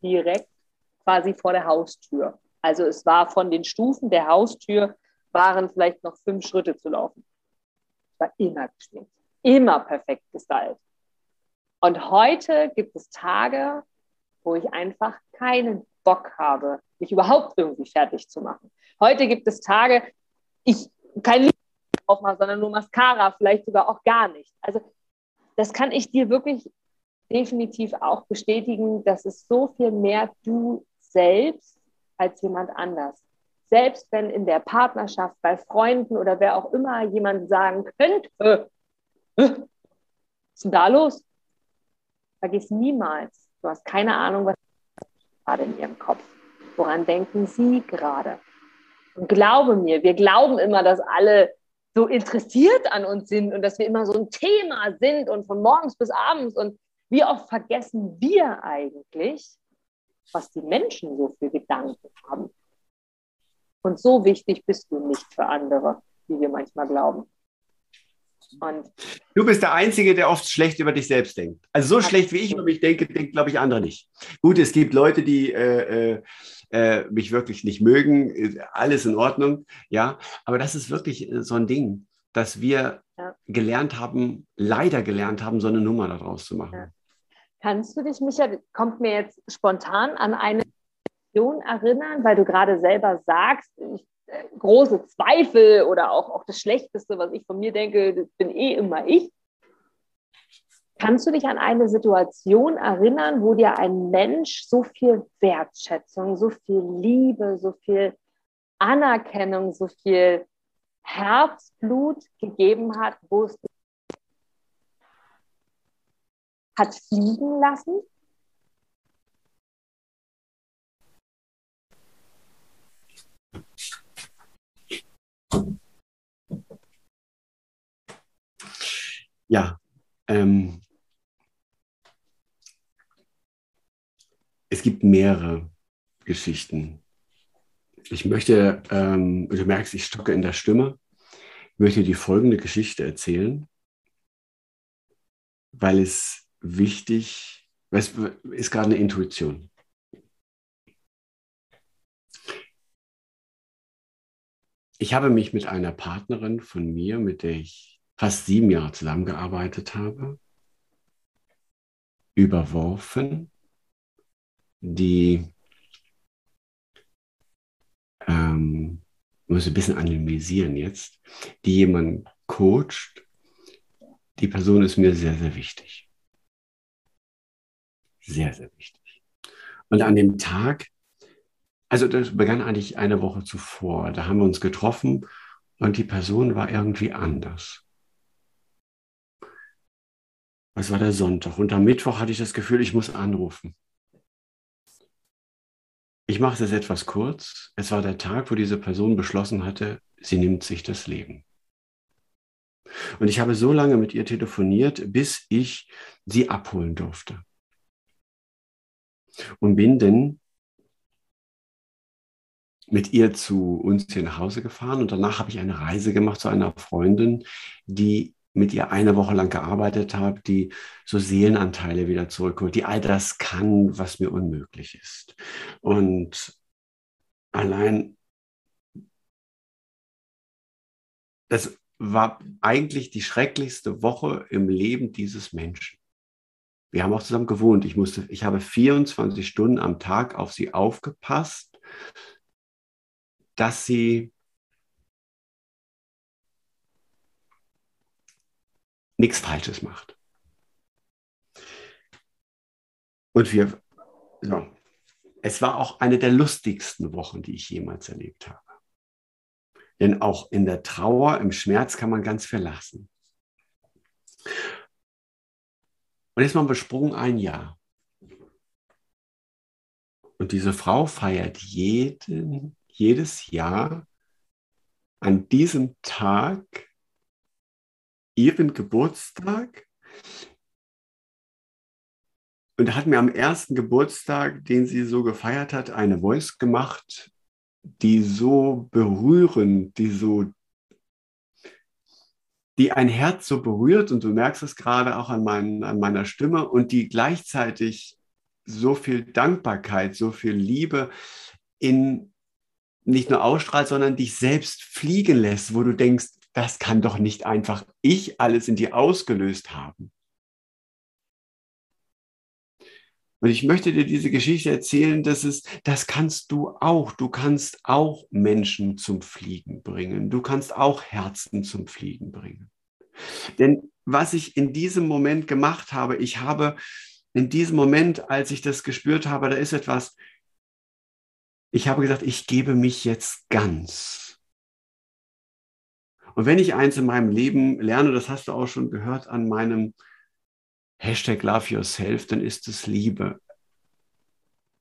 direkt quasi vor der Haustür. Also es war von den Stufen der Haustür waren vielleicht noch fünf Schritte zu laufen. Ich war immer geschminkt, immer perfekt gestylt. Und heute gibt es Tage, wo ich einfach keinen Bock habe, mich überhaupt irgendwie fertig zu machen. Heute gibt es Tage, ich kein Licht aufmache, sondern nur Mascara, vielleicht sogar auch gar nicht. Also das kann ich dir wirklich definitiv auch bestätigen, dass es so viel mehr du selbst als jemand anders. Selbst wenn in der Partnerschaft, bei Freunden oder wer auch immer jemand sagen könnte, was ist denn da los? Vergiss niemals, du hast keine Ahnung, was gerade in ihrem Kopf. Woran denken sie gerade? Und glaube mir, wir glauben immer, dass alle so interessiert an uns sind und dass wir immer so ein Thema sind und von morgens bis abends. Und wie oft vergessen wir eigentlich, was die Menschen so für Gedanken haben. Und so wichtig bist du nicht für andere, wie wir manchmal glauben.
Und du bist der Einzige, der oft schlecht über dich selbst denkt. Also so schlecht wie ich über mich denke, denkt, glaube ich, andere nicht. Gut, es gibt Leute, die äh, äh, äh mich wirklich nicht mögen. Alles in Ordnung, ja. Aber das ist wirklich äh, so ein Ding, dass wir ja. gelernt haben, leider gelernt haben, so eine Nummer daraus zu machen. Ja.
Kannst du dich, Micha, kommt mir jetzt spontan an eine Situation erinnern, weil du gerade selber sagst, ich große Zweifel oder auch, auch das Schlechteste, was ich von mir denke, das bin eh immer ich. Kannst du dich an eine Situation erinnern, wo dir ein Mensch so viel Wertschätzung, so viel Liebe, so viel Anerkennung, so viel Herzblut gegeben hat, wo es hat fliegen lassen?
Ja, ähm, es gibt mehrere Geschichten. Ich möchte, ähm, du merkst, ich stocke in der Stimme, ich möchte die folgende Geschichte erzählen, weil es wichtig, es ist gerade eine Intuition. ich habe mich mit einer Partnerin von mir, mit der ich fast sieben Jahre zusammengearbeitet habe, überworfen, die ähm, muss ein bisschen anonymisieren jetzt, die jemanden coacht. Die Person ist mir sehr, sehr wichtig. Sehr, sehr wichtig. Und an dem Tag, also das begann eigentlich eine Woche zuvor, da haben wir uns getroffen und die Person war irgendwie anders. Es war der Sonntag und am Mittwoch hatte ich das Gefühl, ich muss anrufen. Ich mache es etwas kurz. Es war der Tag, wo diese Person beschlossen hatte, sie nimmt sich das Leben. Und ich habe so lange mit ihr telefoniert, bis ich sie abholen durfte. Und bin dann mit ihr zu uns hier nach Hause gefahren und danach habe ich eine Reise gemacht zu einer Freundin, die mit ihr eine Woche lang gearbeitet habe, die so Seelenanteile wieder zurückholt, die all das kann, was mir unmöglich ist. Und allein, das war eigentlich die schrecklichste Woche im Leben dieses Menschen. Wir haben auch zusammen gewohnt. Ich musste, ich habe 24 Stunden am Tag auf sie aufgepasst, dass sie nichts Falsches macht. Und wir, so, es war auch eine der lustigsten Wochen, die ich jemals erlebt habe. Denn auch in der Trauer, im Schmerz kann man ganz verlassen. Und jetzt mal besprungen ein Jahr. Und diese Frau feiert jeden, jedes Jahr an diesem Tag ihren Geburtstag. Und hat mir am ersten Geburtstag, den sie so gefeiert hat, eine Voice gemacht, die so berührend, die so, die ein Herz so berührt. Und du merkst es gerade auch an, mein, an meiner Stimme. Und die gleichzeitig so viel Dankbarkeit, so viel Liebe in nicht nur ausstrahlt, sondern dich selbst fliegen lässt, wo du denkst, das kann doch nicht einfach ich alles in dir ausgelöst haben. Und ich möchte dir diese Geschichte erzählen, dass es, das kannst du auch. Du kannst auch Menschen zum Fliegen bringen. Du kannst auch Herzen zum Fliegen bringen. Denn was ich in diesem Moment gemacht habe, ich habe in diesem Moment, als ich das gespürt habe, da ist etwas, ich habe gesagt, ich gebe mich jetzt ganz. Und wenn ich eins in meinem Leben lerne, das hast du auch schon gehört an meinem Hashtag Love Yourself, dann ist es Liebe.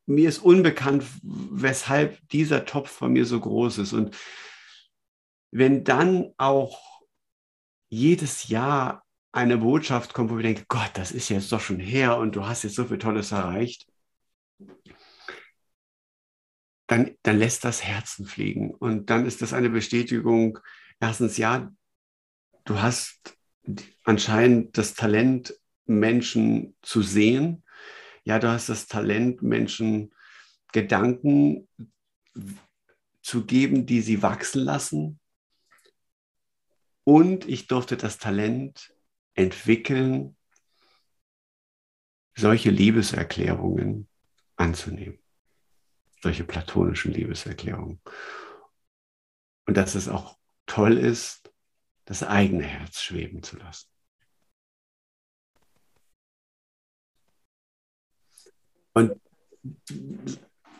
Mir ist unbekannt, weshalb dieser Topf von mir so groß ist. Und wenn dann auch jedes Jahr eine Botschaft kommt, wo ich denke, Gott, das ist jetzt doch schon her und du hast jetzt so viel Tolles erreicht, dann, dann lässt das Herzen fliegen. Und dann ist das eine Bestätigung, Erstens, ja, du hast anscheinend das Talent, Menschen zu sehen. Ja, du hast das Talent, Menschen Gedanken zu geben, die sie wachsen lassen. Und ich durfte das Talent entwickeln, solche Liebeserklärungen anzunehmen. Solche platonischen Liebeserklärungen. Und das ist auch toll ist, das eigene Herz schweben zu lassen. Und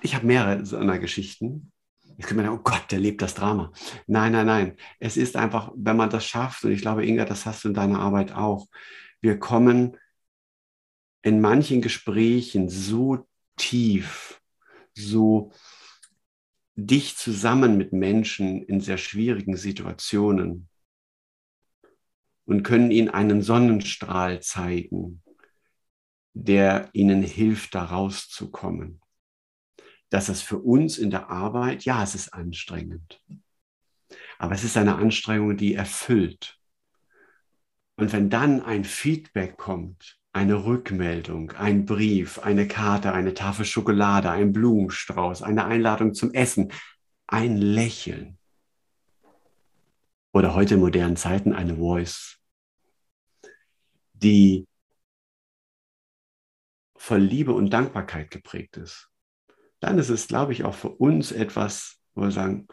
ich habe mehrere so einer Geschichten. Ich kann mir denken, oh Gott, der lebt das Drama. Nein, nein, nein. Es ist einfach, wenn man das schafft, und ich glaube, Inga, das hast du in deiner Arbeit auch, wir kommen in manchen Gesprächen so tief, so dich zusammen mit Menschen in sehr schwierigen Situationen und können ihnen einen Sonnenstrahl zeigen, der ihnen hilft, da rauszukommen. Dass es für uns in der Arbeit, ja, es ist anstrengend, aber es ist eine Anstrengung, die erfüllt. Und wenn dann ein Feedback kommt, eine Rückmeldung, ein Brief, eine Karte, eine Tafel Schokolade, ein Blumenstrauß, eine Einladung zum Essen, ein Lächeln. oder heute in modernen Zeiten eine Voice, die von Liebe und Dankbarkeit geprägt ist, dann ist es, glaube ich, auch für uns etwas, wo wir sagen,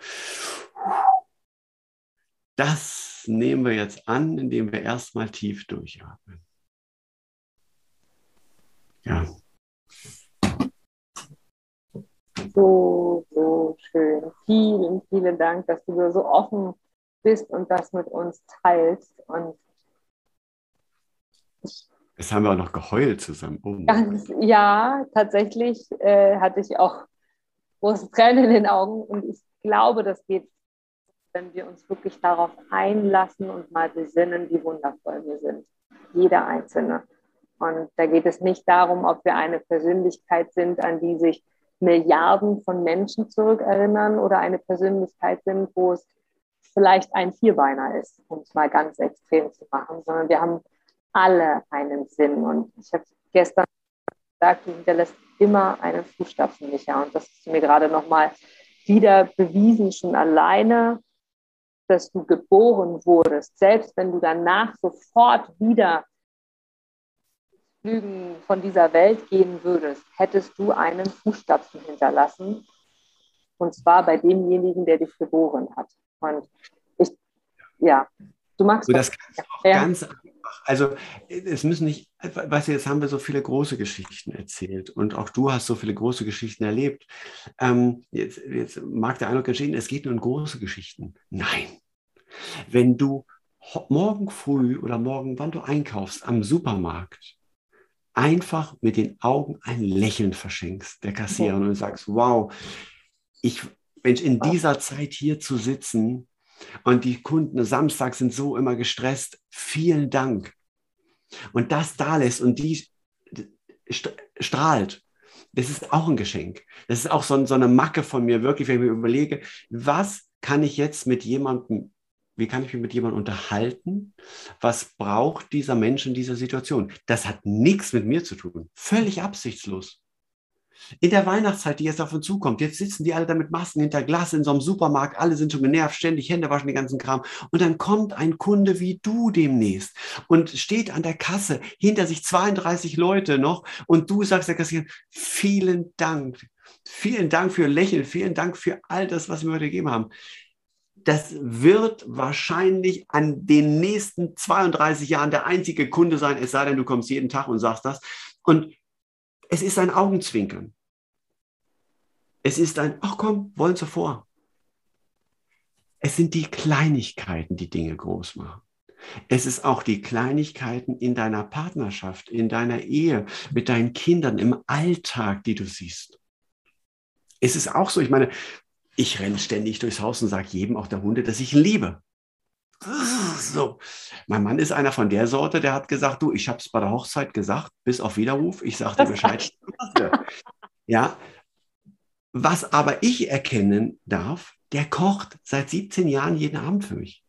das nehmen wir jetzt an, indem wir erstmal tief durchatmen. Ja.
So, so schön. Vielen, vielen Dank, dass du so offen bist und das mit uns teilst. Und
Jetzt haben wir auch noch geheult zusammen.
Oh ganz, ja, tatsächlich äh, hatte ich auch große Tränen in den Augen und ich glaube, das geht, wenn wir uns wirklich darauf einlassen und mal besinnen, wie wundervoll wir sind. Jeder Einzelne. Und da geht es nicht darum, ob wir eine Persönlichkeit sind, an die sich Milliarden von Menschen zurückerinnern oder eine Persönlichkeit sind, wo es vielleicht ein Vierbeiner ist, um es mal ganz extrem zu machen, sondern wir haben alle einen Sinn. Und ich habe gestern gesagt, du hinterlässt immer einen Fußstapfen, Micha. Und das ist mir gerade nochmal wieder bewiesen, schon alleine, dass du geboren wurdest. Selbst wenn du danach sofort wieder Flügen von dieser Welt gehen würdest, hättest du einen Fußstapfen hinterlassen. Und zwar bei demjenigen, der dich geboren hat. Und ich, ja, du magst
so, das. das ja. ganz einfach. Also es müssen nicht, weißt du, jetzt haben wir so viele große Geschichten erzählt und auch du hast so viele große Geschichten erlebt. Ähm, jetzt, jetzt mag der Eindruck entstehen, es geht nur um große Geschichten. Nein. Wenn du morgen früh oder morgen, wann du einkaufst, am Supermarkt, einfach mit den Augen ein Lächeln verschenkst, der Kassiererin, und sagst, wow, ich, Mensch, in dieser Zeit hier zu sitzen, und die Kunden Samstag sind so immer gestresst. Vielen Dank. Und das da lässt und die strahlt. Das ist auch ein Geschenk. Das ist auch so, so eine Macke von mir, wirklich, wenn ich mir überlege, was kann ich jetzt mit jemandem, wie kann ich mich mit jemandem unterhalten? Was braucht dieser Mensch in dieser Situation? Das hat nichts mit mir zu tun. Völlig absichtslos. In der Weihnachtszeit, die jetzt auf uns zukommt, jetzt sitzen die alle da mit Masken hinter Glas in so einem Supermarkt, alle sind schon genervt, ständig Hände waschen, den ganzen Kram. Und dann kommt ein Kunde wie du demnächst und steht an der Kasse, hinter sich 32 Leute noch und du sagst der Kassiererin, vielen Dank, vielen Dank für Lächeln, vielen Dank für all das, was wir heute gegeben haben das wird wahrscheinlich an den nächsten 32 Jahren der einzige Kunde sein, es sei denn, du kommst jeden Tag und sagst das. Und es ist ein Augenzwinkern. Es ist ein, ach komm, wollen Sie vor. Es sind die Kleinigkeiten, die Dinge groß machen. Es ist auch die Kleinigkeiten in deiner Partnerschaft, in deiner Ehe, mit deinen Kindern, im Alltag, die du siehst. Es ist auch so, ich meine, ich renne ständig durchs Haus und sage jedem, auch der Hunde, dass ich ihn liebe. So, mein Mann ist einer von der Sorte, der hat gesagt, du, ich habe es bei der Hochzeit gesagt, bis auf Widerruf, ich sagte Bescheid. ja, was aber ich erkennen darf, der kocht seit 17 Jahren jeden Abend für mich.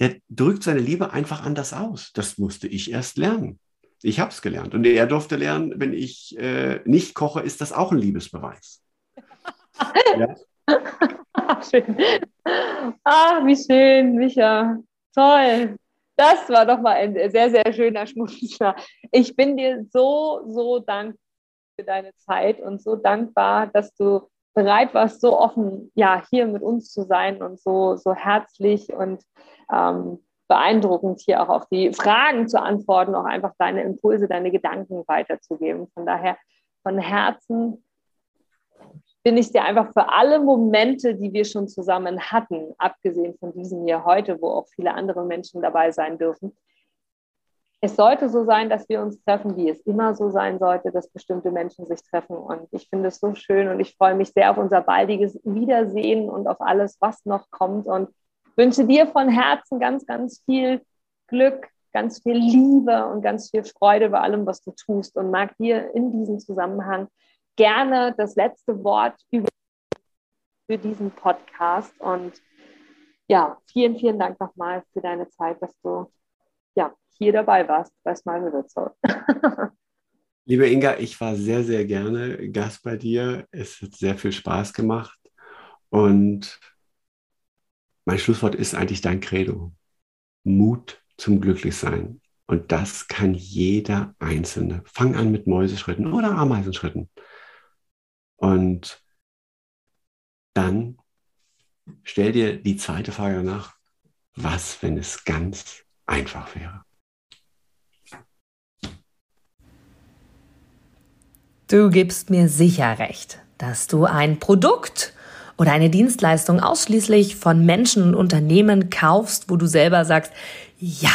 Der drückt seine Liebe einfach anders aus. Das musste ich erst lernen. Ich habe es gelernt. Und er durfte lernen, wenn ich äh, nicht koche, ist das auch ein Liebesbeweis.
Ja. schön. Ach, wie schön, Micha. Toll. Das war doch mal ein sehr, sehr schöner Schmunzler. Ich bin dir so, so dankbar für deine Zeit und so dankbar, dass du bereit warst, so offen ja, hier mit uns zu sein und so, so herzlich und ähm, beeindruckend hier auch auf die Fragen zu antworten, auch einfach deine Impulse, deine Gedanken weiterzugeben. Von daher von Herzen bin ich dir einfach für alle Momente, die wir schon zusammen hatten, abgesehen von diesem hier heute, wo auch viele andere Menschen dabei sein dürfen. Es sollte so sein, dass wir uns treffen, wie es immer so sein sollte, dass bestimmte Menschen sich treffen. Und ich finde es so schön und ich freue mich sehr auf unser baldiges Wiedersehen und auf alles, was noch kommt. Und wünsche dir von Herzen ganz, ganz viel Glück, ganz viel Liebe und ganz viel Freude bei allem, was du tust. Und mag dir in diesem Zusammenhang gerne das letzte Wort für diesen Podcast. Und ja, vielen, vielen Dank nochmal für deine Zeit, dass du ja, hier dabei warst bei Smile Wilson.
Liebe Inga, ich war sehr, sehr gerne Gast bei dir. Es hat sehr viel Spaß gemacht. Und mein Schlusswort ist eigentlich dein Credo. Mut zum Glücklichsein. Und das kann jeder Einzelne. Fang an mit Mäuseschritten oder Ameisenschritten. Und dann stell dir die zweite Frage danach. Was, wenn es ganz einfach wäre?
Du gibst mir sicher recht, dass du ein Produkt oder eine Dienstleistung ausschließlich von Menschen und Unternehmen kaufst, wo du selber sagst, ja,